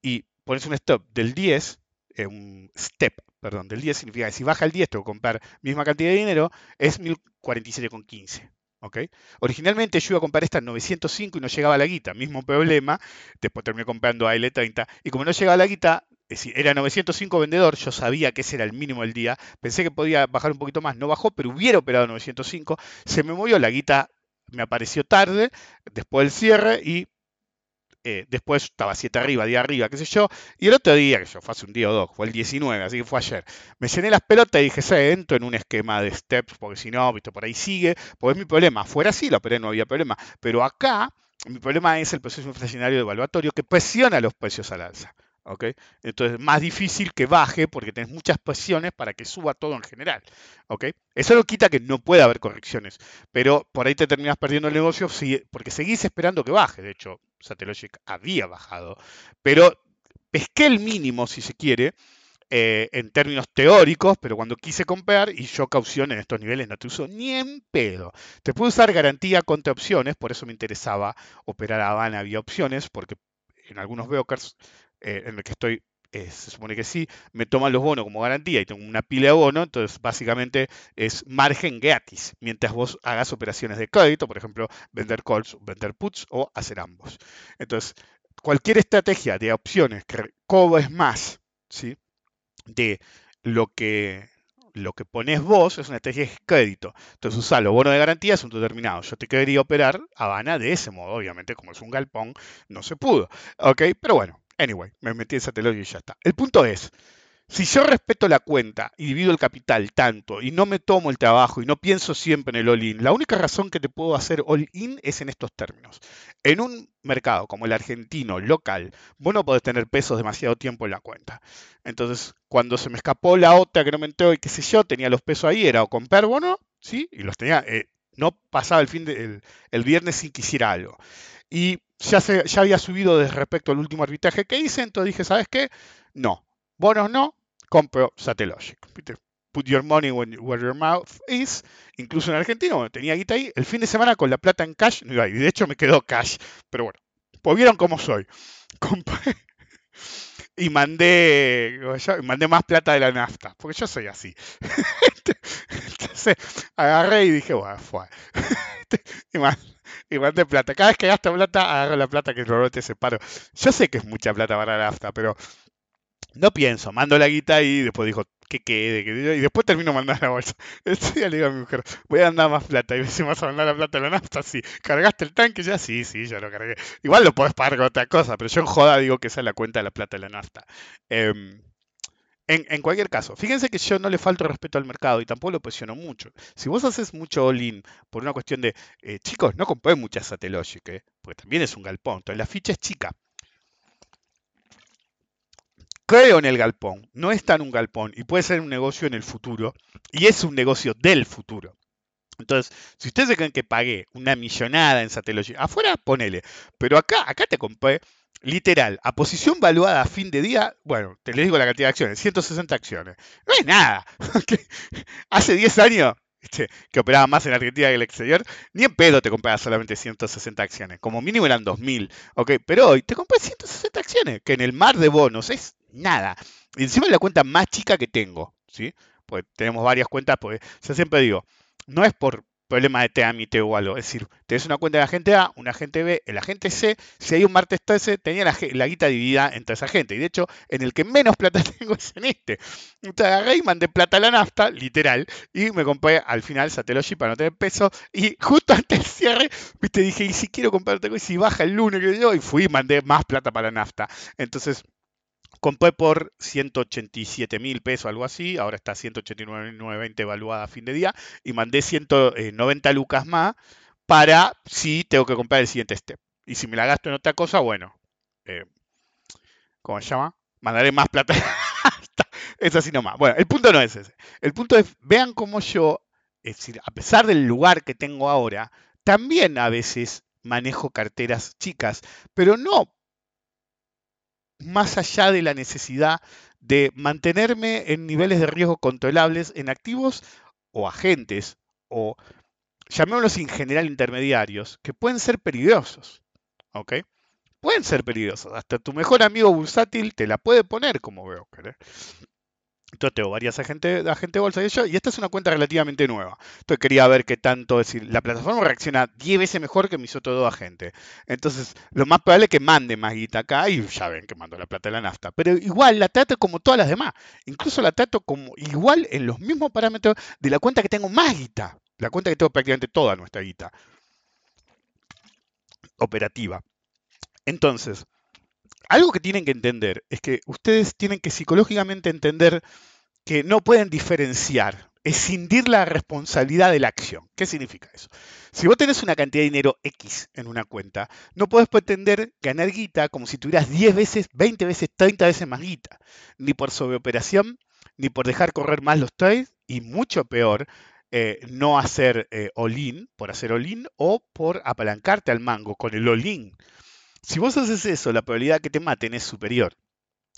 y pones un stop del 10, eh, un step, perdón, del 10 significa que si baja el 10 tengo que comprar misma cantidad de dinero, es 1047,15. ¿ok? Originalmente yo iba a comprar esta en 905 y no llegaba la guita, mismo problema, después terminé comprando AL30 y como no llegaba la guita, decir, era 905 vendedor, yo sabía que ese era el mínimo del día, pensé que podía bajar un poquito más, no bajó, pero hubiera operado 905, se me movió la guita, me apareció tarde, después del cierre y eh, después estaba 7 arriba, día arriba, qué sé yo, y el otro día, que yo fue hace un día o dos, fue el 19, así que fue ayer, me llené las pelotas y dije, se entro en un esquema de steps, porque si no, visto, por ahí sigue, pues es mi problema, fuera sí lo operé, no había problema, pero acá mi problema es el proceso inflacionario evaluatorio que presiona los precios al alza. ¿Ok? Entonces es más difícil que baje porque tenés muchas presiones para que suba todo en general. ¿ok? Eso no quita que no pueda haber correcciones, pero por ahí te terminas perdiendo el negocio si- porque seguís esperando que baje. De hecho, Satellogic había bajado, pero pesqué el mínimo, si se quiere, eh, en términos teóricos, pero cuando quise comprar y yo caución en estos niveles no te uso ni en pedo. Te puedo usar garantía contra opciones, por eso me interesaba operar a Habana vía opciones, porque en algunos brokers eh, en el que estoy, eh, se supone que sí, me toman los bonos como garantía y tengo una pila de bonos, entonces básicamente es margen gratis, mientras vos hagas operaciones de crédito, por ejemplo, vender calls, vender puts o hacer ambos. Entonces, cualquier estrategia de opciones que cobres más, ¿sí? de lo que, lo que pones vos es una estrategia de crédito. Entonces usá los bonos de garantía es un determinado. Yo te quería operar Habana de ese modo, obviamente, como es un galpón, no se pudo. ¿Ok? Pero bueno, anyway, me metí en Satellogic y ya está. El punto es, si yo respeto la cuenta y divido el capital tanto y no me tomo el trabajo y no pienso siempre en el all-in, la única razón que te puedo hacer all-in es en estos términos. En un mercado como el argentino, local, vos no podés tener pesos demasiado tiempo en la cuenta. Entonces, cuando se me escapó la otra que no me entró y qué sé yo, tenía los pesos ahí, era o comprar bono, ¿sí? Y los tenía, eh, no pasaba el fin de, el, el viernes sin que hiciera algo. Y ya, se, ya había subido respecto al último arbitraje que hice, entonces dije, ¿sabes qué? No, bonos no, compro Satellogic. Put your money where your mouth is. Incluso en Argentina, bueno, tenía guita ahí. El fin de semana con la plata en cash, no iba a ir. Y de hecho me quedó cash. Pero bueno, pues vieron cómo soy. Compré y mandé, mandé más plata de la nafta. Porque yo soy así. Entonces agarré y dije, bueno, fue. y, man- y mandé plata. Cada vez que gasto plata, agarro la plata que normalmente separo. Yo sé que es mucha plata para la nafta, pero no pienso, mando la guita y después dijo que quede, que y después termino mandando la bolsa. Este día le digo a mi mujer, voy a mandar más plata. Y me dice, ¿vas a mandar la plata de la nafta? Sí. ¿Cargaste el tanque ya? Sí, sí, yo lo cargué. Igual lo podés pagar con otra cosa, pero yo en joda digo que esa es la cuenta de la plata de la nafta. Em, en, en cualquier caso, fíjense que yo no le falto respeto al mercado y tampoco lo presiono mucho. Si vos haces mucho all-in por una cuestión de, eh, chicos, no compré mucha Satellogic, ¿eh? porque también es un galpón, entonces la ficha es chica creo en el galpón, no está en un galpón y puede ser un negocio en el futuro y es un negocio del futuro. Entonces, si ustedes creen que pagué una millonada en Satellogic, afuera ponele, pero acá, acá te compré literal, a posición valuada a fin de día, bueno, te les digo la cantidad de acciones, 160 acciones. No es nada. Hace 10 años este, que operaba más en Argentina que en el exterior, ni en pedo te comprabas solamente 160 acciones. Como mínimo eran 2000. ¿ok? Pero hoy te compré 160 acciones, que en el mar de bonos es nada. Encima es la cuenta más chica que tengo. ¿sí? Pues tenemos varias cuentas, pues yo siempre digo, no es por problema de trámite o algo. Es decir, tenés una cuenta de agente A, un agente B, el agente C, si hay un martes 13, tenía la, la guita dividida entre esa gente. Y de hecho, en el que menos plata tengo es en este. Entonces agarré y mandé plata a la nafta, literal, y me compré al final Satellogic para no tener peso. Y justo antes del cierre, viste, dije, y si quiero comprar otra cosa, y si baja el lunes, y fui y mandé más plata para la nafta. Entonces, compré por 187 mil pesos, algo así, ahora está 189.920 evaluada a fin de día, y mandé 190 lucas más para si tengo que comprar el siguiente step. Y si me la gasto en otra cosa, bueno, eh, ¿cómo se llama? Mandaré más plata. es así nomás. Bueno, el punto no es ese. El punto es, vean cómo yo, es decir, a pesar del lugar que tengo ahora, también a veces manejo carteras chicas, pero no más allá de la necesidad de mantenerme en niveles de riesgo controlables en activos o agentes o llamémoslos en general intermediarios que pueden ser peligrosos. ¿Ok? Pueden ser peligrosos. Hasta tu mejor amigo bursátil te la puede poner como broker. ¿eh? Entonces tengo varias agentes agente bolsa y yo, y esta es una cuenta relativamente nueva. Entonces quería ver qué tanto, es decir, la plataforma reacciona 10 veces mejor que mis otros dos agentes. Entonces, lo más probable es que mande más guita acá y ya ven que mando la plata de la nafta. Pero igual la trato como todas las demás. Incluso la trato como igual en los mismos parámetros de la cuenta que tengo más guita. La cuenta que tengo prácticamente toda nuestra guita operativa. Entonces, algo que tienen que entender es que ustedes tienen que psicológicamente entender que no pueden diferenciar, escindir la responsabilidad de la acción. ¿Qué significa eso? Si vos tenés una cantidad de dinero X en una cuenta, no podés pretender ganar guita como si tuvieras 10 veces, 20 veces, 30 veces más guita. Ni por sobreoperación, ni por dejar correr más los trades, y mucho peor, eh, no hacer eh, all-in, por hacer all-in, o por apalancarte al mango con el all-in. Si vos haces eso, la probabilidad que te maten es superior.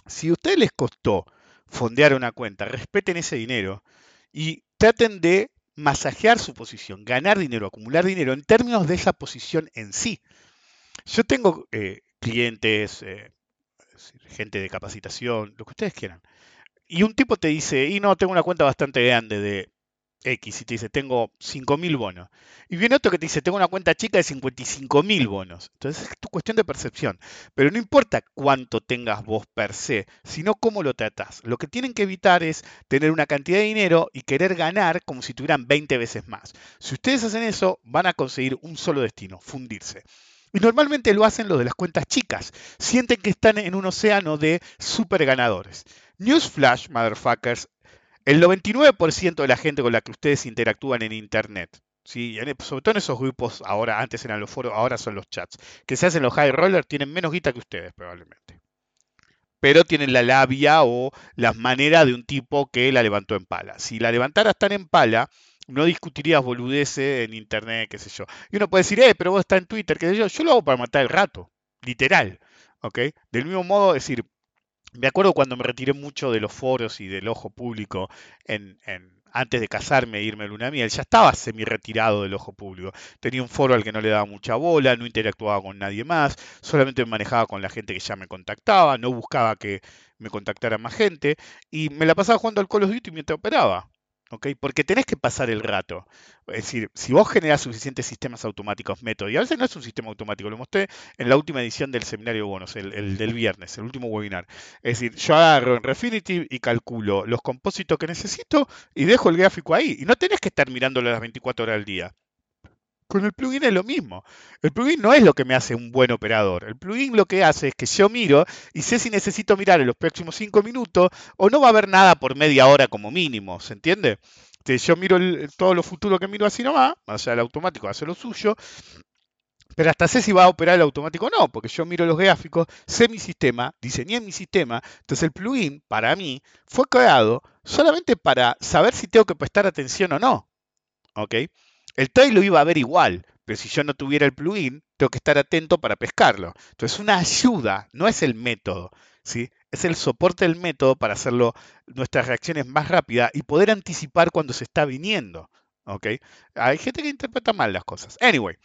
Si a ustedes les costó fondear una cuenta, respeten ese dinero y traten de masajear su posición, ganar dinero, acumular dinero en términos de esa posición en sí. Yo tengo eh, clientes, eh, gente de capacitación, lo que ustedes quieran. Y un tipo te dice, y no, tengo una cuenta bastante grande de X y te dice, tengo 5.000 bonos. Y viene otro que te dice, tengo una cuenta chica de 55.000 bonos. Entonces es tu cuestión de percepción. Pero no importa cuánto tengas vos per se, sino cómo lo tratás. Lo que tienen que evitar es tener una cantidad de dinero y querer ganar como si tuvieran 20 veces más. Si ustedes hacen eso, van a conseguir un solo destino, fundirse. Y normalmente lo hacen los de las cuentas chicas. Sienten que están en un océano de super ganadores. Newsflash, motherfuckers, el 99% de la gente con la que ustedes interactúan en Internet. En- sobre todo en esos grupos, ahora antes eran los foros, ahora son los chats, que se hacen los high rollers, tienen menos guita que ustedes probablemente. Pero tienen la labia o las maneras de un tipo que la levantó en pala. Si la levantaras tan en pala, no discutirías boludeces en Internet, qué sé yo. Y uno puede decir, eh, pero vos estás en Twitter, qué sé yo. Yo lo hago para matar el rato, literal. ¿Ok? Del mismo modo, decir, me acuerdo cuando me retiré mucho de los foros y del ojo público en, en- antes de casarme e irme a luna miel, ya estaba semi retirado del ojo público. Tenía un foro al que no le daba mucha bola, no interactuaba con nadie más, solamente me manejaba con la gente que ya me contactaba, no buscaba que me contactara más gente y me la pasaba jugando al Call of Duty mientras operaba. ¿Ok? Porque tenés que pasar el rato. Es decir, si vos generás suficientes sistemas automáticos, métodos, y a veces no es un sistema automático, lo mostré en la última edición del seminario de bonos, el, el del viernes, el último webinar. Es decir, yo agarro en Refinitiv y calculo los compósitos que necesito y dejo el gráfico ahí. Y no tenés que estar mirándolo las 24 horas al día. Con el plugin es lo mismo. El plugin no es lo que me hace un buen operador. El plugin lo que hace es que yo miro y sé si necesito mirar en los próximos 5 minutos o no va a haber nada por media hora como mínimo. ¿Se entiende? Que yo miro el- todo lo futuro que miro así nomás, o sea, el automático hace lo suyo, pero hasta sé si va a operar el automático o no, porque yo miro los gráficos, sé mi sistema, diseñé mi sistema, entonces el plugin para mí fue creado solamente para saber si tengo que prestar atención o no. ¿ok? El trade lo iba a ver igual, pero si yo no tuviera el plugin, tengo que estar atento para pescarlo. Entonces, es una ayuda, no es el método, ¿sí? Es el soporte del método para hacerlo nuestras reacciones más rápidas y poder anticipar cuando se está viniendo, ¿ok? Hay gente que interpreta mal las cosas. Anyway,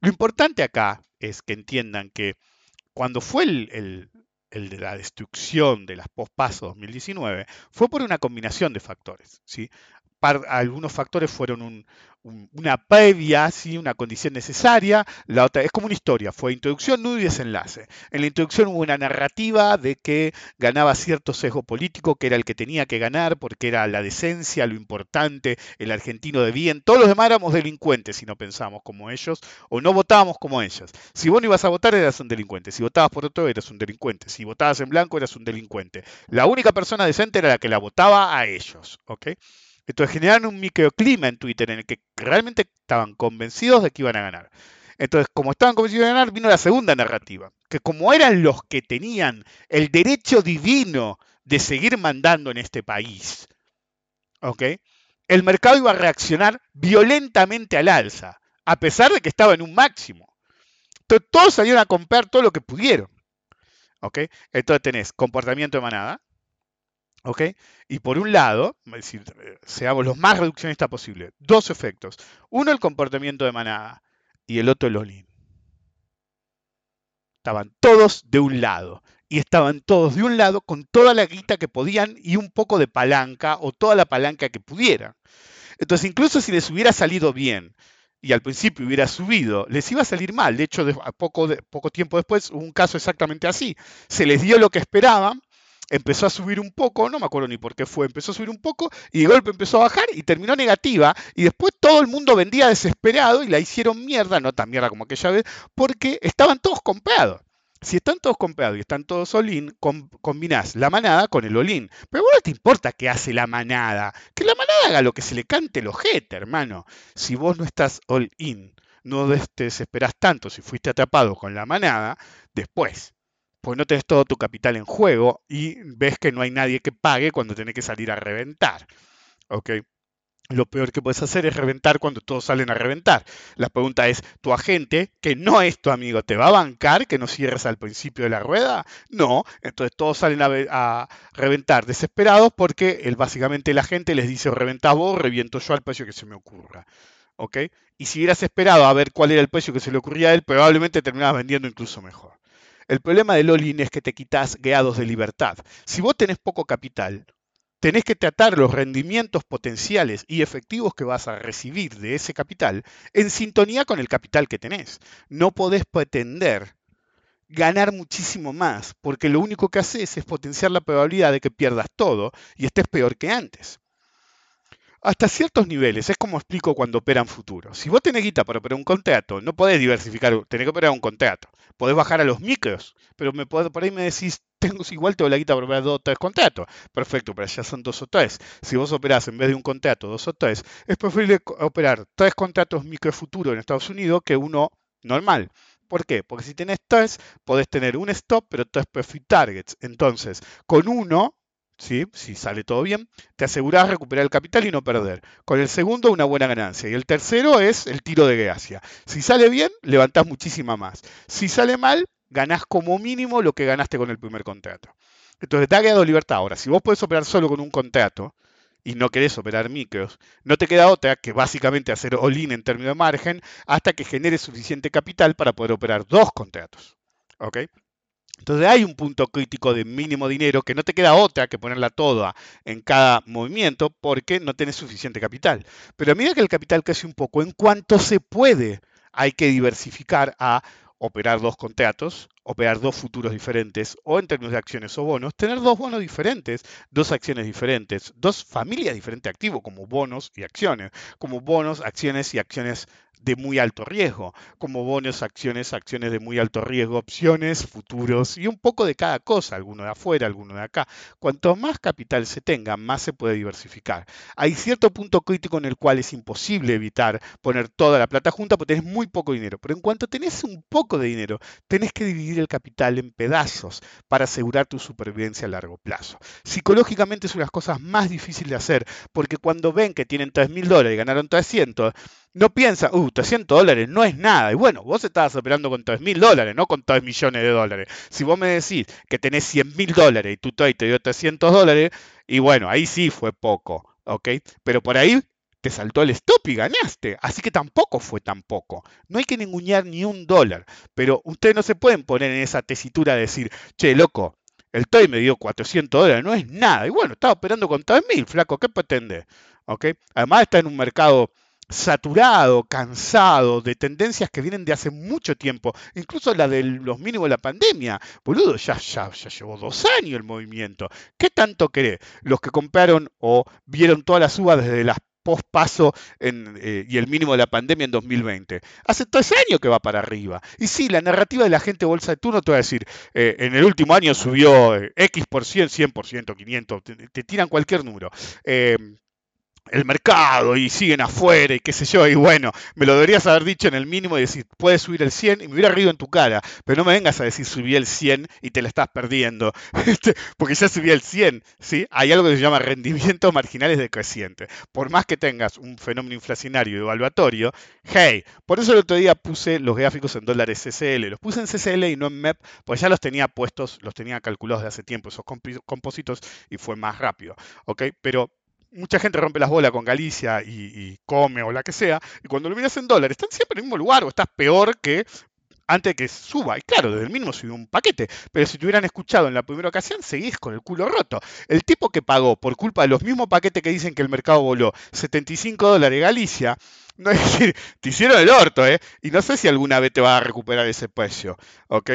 lo importante acá es que entiendan que cuando fue el, el- el de la destrucción de las pospasos 2019, fue por una combinación de factores, ¿sí? Algunos factores fueron un- un- una previa, ¿sí? una condición necesaria, la otra es como una historia, fue introducción, nudo y desenlace. En la introducción hubo una narrativa de que ganaba cierto sesgo político, que era el que tenía que ganar, porque era la decencia, lo importante, el argentino de bien, todos los demás éramos delincuentes si no pensábamos como ellos, o no votábamos como ellos. Si vos no ibas a votar eras un delincuente, si votabas por otro eras un delincuente, si votabas en blanco eras un delincuente. La única persona decente era la que la votaba a ellos, ¿ok? Entonces generaron un microclima en Twitter en el que realmente estaban convencidos de que iban a ganar. Entonces, como estaban convencidos de ganar, vino la segunda narrativa, que como eran los que tenían el derecho divino de seguir mandando en este país, ¿ok? El mercado iba a reaccionar violentamente al alza, a pesar de que estaba en un máximo. Entonces, todos salieron a comprar todo lo que pudieron, ¿ok? Entonces tenés comportamiento de manada, ¿Ok? Y por un lado, es decir, seamos los más reduccionistas posible, dos efectos. Uno, el comportamiento de manada y el otro, el all-in. estaban todos de un lado. Y estaban todos de un lado con toda la guita que podían y un poco de palanca o toda la palanca que pudieran. Entonces, incluso si les hubiera salido bien y al principio hubiera subido, les iba a salir mal. De hecho, a poco, de- poco tiempo después hubo un caso exactamente así. Se les dio lo que esperaban, empezó a subir un poco, no me acuerdo ni por qué fue, empezó a subir un poco y de golpe empezó a bajar y terminó negativa. Y después todo el mundo vendía desesperado y la hicieron mierda, no tan mierda como aquella vez, porque estaban todos comprados. Si están todos comprados y están todos all-in, com- combinás la manada con el all-in. Pero bueno, no te importa qué hace la manada. Que la manada haga lo que se le cante el ojete, hermano. Si vos no estás all-in, no te desesperás tanto si fuiste atrapado con la manada, después. Pues no tenés todo tu capital en juego y ves que no hay nadie que pague cuando tenés que salir a reventar. ¿Ok? Lo peor que puedes hacer es reventar cuando todos salen a reventar. La pregunta es, ¿tu agente, que no es tu amigo, te va a bancar que no cierres al principio de la rueda? No, entonces todos salen a, ve- a reventar desesperados porque él, básicamente el agente les dice, o reventás vos reviento yo al precio que se me ocurra. ¿Ok? Y si hubieras esperado a ver cuál era el precio que se le ocurría a él, probablemente terminabas vendiendo incluso mejor. El problema del all-in es que te quitas grados de libertad. Si vos tenés poco capital, tenés que tratar los rendimientos potenciales y efectivos que vas a recibir de ese capital en sintonía con el capital que tenés. No podés pretender ganar muchísimo más, porque lo único que haces es potenciar la probabilidad de que pierdas todo y estés peor que antes. Hasta ciertos niveles, es como explico cuando operan futuros. Si vos tenés guita para operar un contrato, no podés diversificar, tenés que operar un contrato. Podés bajar a los micros, pero me por ahí me decís, tengo igual tengo la guita para operar dos o tres contratos. Perfecto, pero ya son dos o tres. Si vos operás en vez de un contrato dos o tres, es preferible operar tres contratos micro futuro en Estados Unidos que uno normal. ¿Por qué? Porque si tenés tres, podés tener un stop, pero tres profit targets. Entonces, con uno, si sale todo bien, te asegurás recuperar el capital y no perder. Con el segundo, una buena ganancia. Y el tercero es el tiro de gracia. Si sale bien, levantás muchísima más. Si sale mal, ganás como mínimo lo que ganaste con el primer contrato. Entonces, te ha quedado libertad. Ahora, si vos podés operar solo con un contrato y no querés operar micros, no te queda otra que básicamente hacer all-in en términos de margen hasta que generes suficiente capital para poder operar dos contratos. ¿Ok? Entonces hay un punto crítico de mínimo dinero que no te queda otra que ponerla toda en cada movimiento porque no tenés suficiente capital. Pero a medida que el capital crece un poco, en cuanto se puede, hay que diversificar a operar dos contratos, operar dos futuros diferentes, o en términos de acciones o bonos, tener dos bonos diferentes, dos acciones diferentes, dos familias diferentes de activos, como bonos y acciones, como bonos, acciones y acciones de muy alto riesgo, como bonos, acciones, acciones de muy alto riesgo, opciones, futuros y un poco de cada cosa, alguno de afuera, alguno de acá. Cuanto más capital se tenga, más se puede diversificar. Hay cierto punto crítico en el cual es imposible evitar poner toda la plata junta porque tenés muy poco dinero, pero en cuanto tenés un poco de dinero, tenés que dividir el capital en pedazos para asegurar tu supervivencia a largo plazo. Psicológicamente es una de las cosas más difíciles de hacer porque cuando ven que tienen 3 mil dólares y ganaron 300, no piensa, uh, 300 dólares no es nada. Y bueno, vos estabas operando con 3 mil dólares, no con 3 millones de dólares. Si vos me decís que tenés 100 mil dólares y tu trade te dio 300 dólares, y bueno, ahí sí fue poco, ¿ok? Pero por ahí te saltó el stop y ganaste. Así que tampoco fue tan poco. No hay que ningunear ni un dólar. Pero ustedes no se pueden poner en esa tesitura de decir, che, loco, el trade me dio 400 dólares, no es nada. Y bueno, estaba operando con 3 mil, flaco, ¿qué pretende? ¿Ok? Además está en un mercado saturado, cansado, de tendencias que vienen de hace mucho tiempo, incluso la de los mínimos de la pandemia. Boludo, ya, ya, ya llevó dos años el movimiento. ¿Qué tanto querés? Los que compraron o vieron todas las uvas desde las post-paso en, eh, y el mínimo de la pandemia en 2020. Hace tres años que va para arriba. Y sí, la narrativa de la gente bolsa de turno te va a decir, eh, en el último año subió eh, X por cien, 100%, 500, te, te tiran cualquier número. El mercado y siguen afuera y qué sé yo, y bueno, me lo deberías haber dicho en el mínimo y decir, puedes subir el 100 y me hubiera reído en tu cara, pero no me vengas a decir subí el 100 y te la estás perdiendo, porque ya subí el 100, ¿sí? Hay algo que se llama rendimientos marginales decrecientes. Por más que tengas un fenómeno inflacionario y evaluatorio, hey, por eso el otro día puse los gráficos en dólares CCL, los puse en CCL y no en MEP, porque ya los tenía puestos, los tenía calculados de hace tiempo esos compi- compósitos y fue más rápido, ¿ok? Pero mucha gente rompe las bolas con Galicia y, come o la que sea, y cuando lo miras en dólares, están siempre en el mismo lugar o estás peor que antes de que suba. Y claro, desde el mínimo subió un paquete. Pero si te hubieran escuchado en la primera ocasión, seguís con el culo roto. El tipo que pagó por culpa de los mismos paquetes que dicen que el mercado voló 75 dólares Galicia, no es decir, te hicieron el orto, ¿eh? Y no sé si alguna vez te va a recuperar ese precio, ¿ok?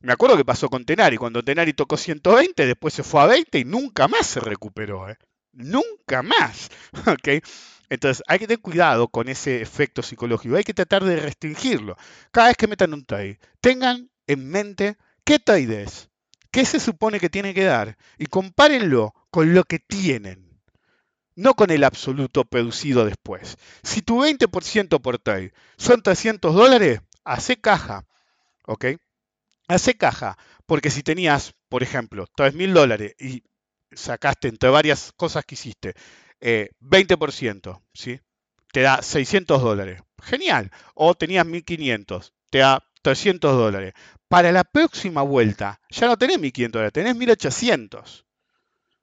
Me acuerdo que pasó con Tenari, cuando Tenari tocó 120, después se fue a 20 y nunca más se recuperó, ¿eh? Nunca más, ¿ok? Entonces hay que tener cuidado con ese efecto psicológico, hay que tratar de restringirlo. Cada vez que metan un trade, tengan en mente qué trade es, qué se supone que tiene que dar y compárenlo con lo que tienen, no con el absoluto producido después. Si tu 20% por trade son 300 dólares, hace caja, ¿ok? Hace caja, porque si tenías, por ejemplo, 3.000 dólares y sacaste entre varias cosas que hiciste, eh, 20%, ¿sí? Te da 600 dólares. Genial. O tenías 1500, te da 300 dólares. Para la próxima vuelta, ya no tenés 1500 dólares, tenés 1800.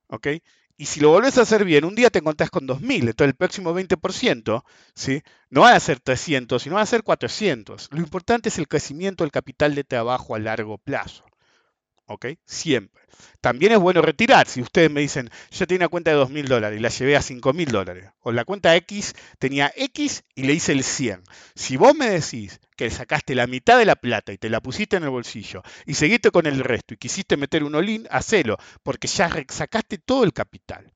¿Ok? Y si lo volvés a hacer bien, un día te encontrás con 2000, entonces el próximo 20%, ¿sí? No van a ser 300, sino van a ser 400. Lo importante es el crecimiento del capital de trabajo a largo plazo. ¿Ok? Siempre. También es bueno retirar. Si ustedes me dicen, yo tenía una cuenta de 2.000 dólares y la llevé a 5.000 dólares, o la cuenta X tenía X y le hice el 100. Si vos me decís que sacaste la mitad de la plata y te la pusiste en el bolsillo y seguiste con el resto y quisiste meter un olín, hacelo, porque ya sacaste todo el capital.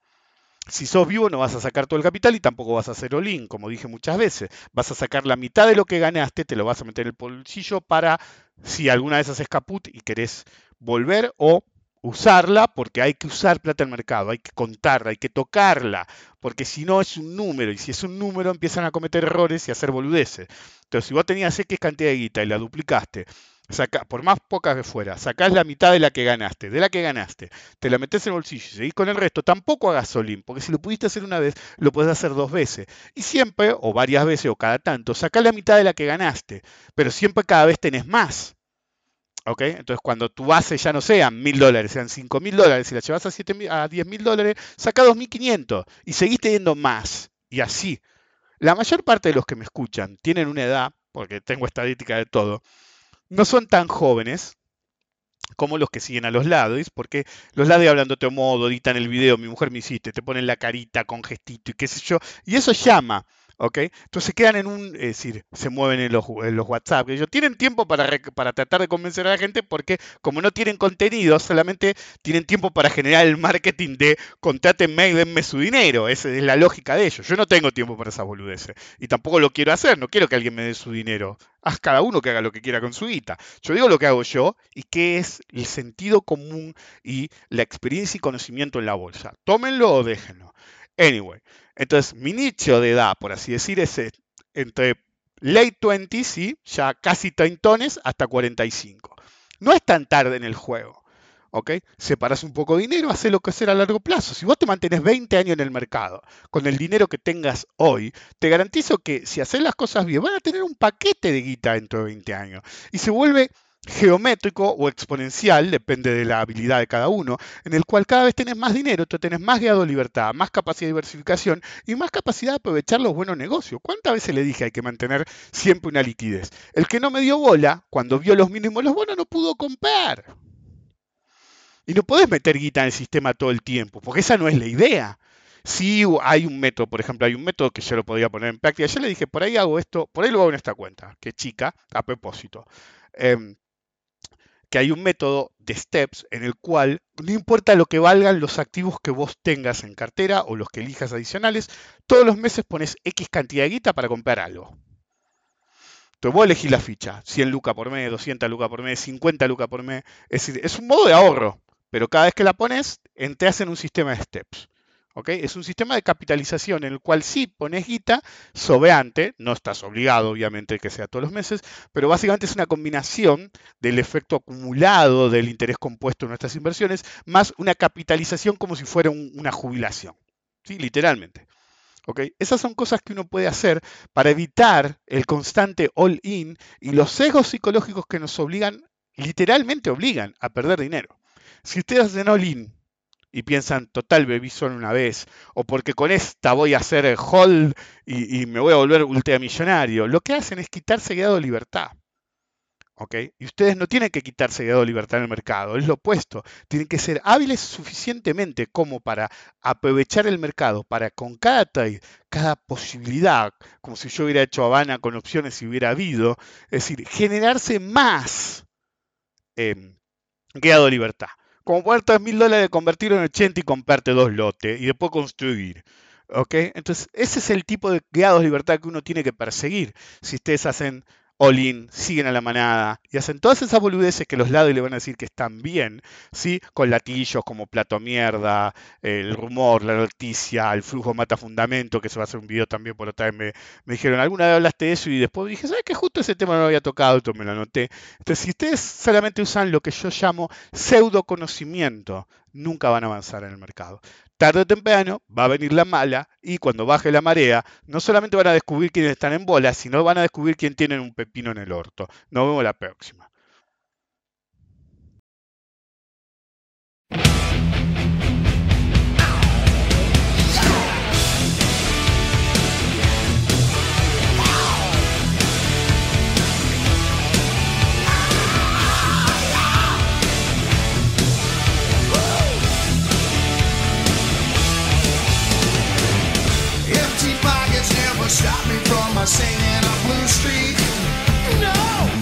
Si sos vivo no vas a sacar todo el capital y tampoco vas a hacer all como dije muchas veces. Vas a sacar la mitad de lo que ganaste, te lo vas a meter en el bolsillo para si alguna vez haces caput y querés volver o usarla porque hay que usar plata en mercado, hay que contarla, hay que tocarla, porque si no es un número y si es un número empiezan a cometer errores y a hacer boludeces. Entonces, si vos tenías X cantidad de guita y la duplicaste, saca, por más pocas que fuera, sacás la mitad de la que ganaste, de la que ganaste, te la metes en el bolsillo y seguís con el resto, tampoco hagas solín, porque si lo pudiste hacer una vez, lo puedes hacer dos veces. Y siempre, o varias veces, o cada tanto, sacás la mitad de la que ganaste, pero siempre cada vez tenés más. Entonces, cuando tu base ya no sean mil dólares, sean cinco mil dólares, si la llevas a, siete, a diez mil dólares, saca 2.500 y seguís teniendo más. Y así. La mayor parte de los que me escuchan tienen una edad, porque tengo estadística de todo, no son tan jóvenes como los que siguen a los lados, porque los lados hablan de otro modo, editan el video, mi mujer me hiciste, te ponen la carita con gestito y qué sé yo, y eso llama. ¿Ok? Entonces quedan en un, es decir, se mueven en los, en los WhatsApp. Ellos tienen tiempo para, para tratar de convencer a la gente porque como no tienen contenido, solamente tienen tiempo para generar el marketing de contrátenme y denme su dinero. Esa es la lógica de ellos. Yo no tengo tiempo para esas boludeces. Y tampoco lo quiero hacer, no quiero que alguien me dé su dinero. Haz cada uno que haga lo que quiera con su guita. Yo digo lo que hago yo y qué es el sentido común y la experiencia y conocimiento en la bolsa. Tómenlo o déjenlo. Anyway, entonces mi nicho de edad, por así decir, es eh, entre late 20 ¿sí? ya casi treintones, hasta 45. No es tan tarde en el juego. ¿ok? Separas un poco de dinero, haces lo que hacer a largo plazo. Si vos te mantienes 20 años en el mercado, con el dinero que tengas hoy, te garantizo que si haces las cosas bien, van a tener un paquete de guita dentro de 20 años. Y se vuelve geométrico o exponencial, depende de la habilidad de cada uno, en el cual cada vez tenés más dinero, tú tenés más grado de libertad, más capacidad de diversificación y más capacidad de aprovechar los buenos negocios. ¿Cuántas veces le dije hay que mantener siempre una liquidez? El que no me dio bola, cuando vio los mínimos los bonos, no pudo comprar. Y no podés meter guita en el sistema todo el tiempo, porque esa no es la idea. Si hay un método, por ejemplo, hay un método que yo lo podría poner en práctica. Yo le dije, por ahí hago esto, por ahí lo hago en esta cuenta, que chica, a propósito. Em, que hay un método de steps en el cual no importa lo que valgan los activos que vos tengas en cartera o los que elijas adicionales, todos los meses pones X cantidad de guita para comprar algo. Entonces vos elegís la ficha, 100 lucas por mes, 200 lucas por mes, 50 lucas por mes. Es decir, es un modo de ahorro, pero cada vez que la pones, entras en un sistema de steps. Es un sistema de capitalización en el cual sí pones guita sobeante, no estás obligado obviamente que sea todos los meses, pero básicamente es una combinación del efecto acumulado del interés compuesto en nuestras inversiones más una capitalización como si fuera una jubilación, ¿sí? literalmente. Esas son cosas que uno puede hacer para evitar el constante all-in y los sesgos psicológicos que nos obligan, literalmente obligan a perder dinero. Si ustedes hacen all-in y piensan, total, bebí solo una vez, o porque con esta voy a hacer hold y, y me voy a volver ultramillonario. Lo que hacen es quitarse grado de libertad. ¿ok? Y ustedes no tienen que quitarse de libertad en el mercado, es lo opuesto. Tienen que ser hábiles suficientemente como para aprovechar el mercado, para con cada trade, cada posibilidad, como si yo hubiera hecho Habana con opciones si hubiera habido, es decir, generarse más eh, grado de libertad. Como 3 mil dólares, convertirlo en 80 y comprarte dos lotes y después construir. ¿Ok? Entonces, ese es el tipo de grados de libertad que uno tiene que perseguir. Si ustedes hacen all-in, siguen a la manada y hacen todas esas boludeces que los lados le van a decir que están bien, ¿sí? Con latillos como plato mierda, el rumor, la noticia, el flujo mata fundamento, que se va a hacer un video también por otra vez. Me, me dijeron, ¿alguna vez hablaste de eso? Y después dije, ¿sabes que Justo ese tema no lo había tocado, esto me lo anoté. Entonces, si ustedes solamente usan lo que yo llamo pseudo conocimiento, nunca van a avanzar en el mercado tarde o temprano va a venir la mala y cuando baje la marea, no solamente van a descubrir quiénes están en bola, sino van a descubrir quién tienen un pepino en el orto. Nos vemos la próxima. Never stop me from a singing a blue streak. No,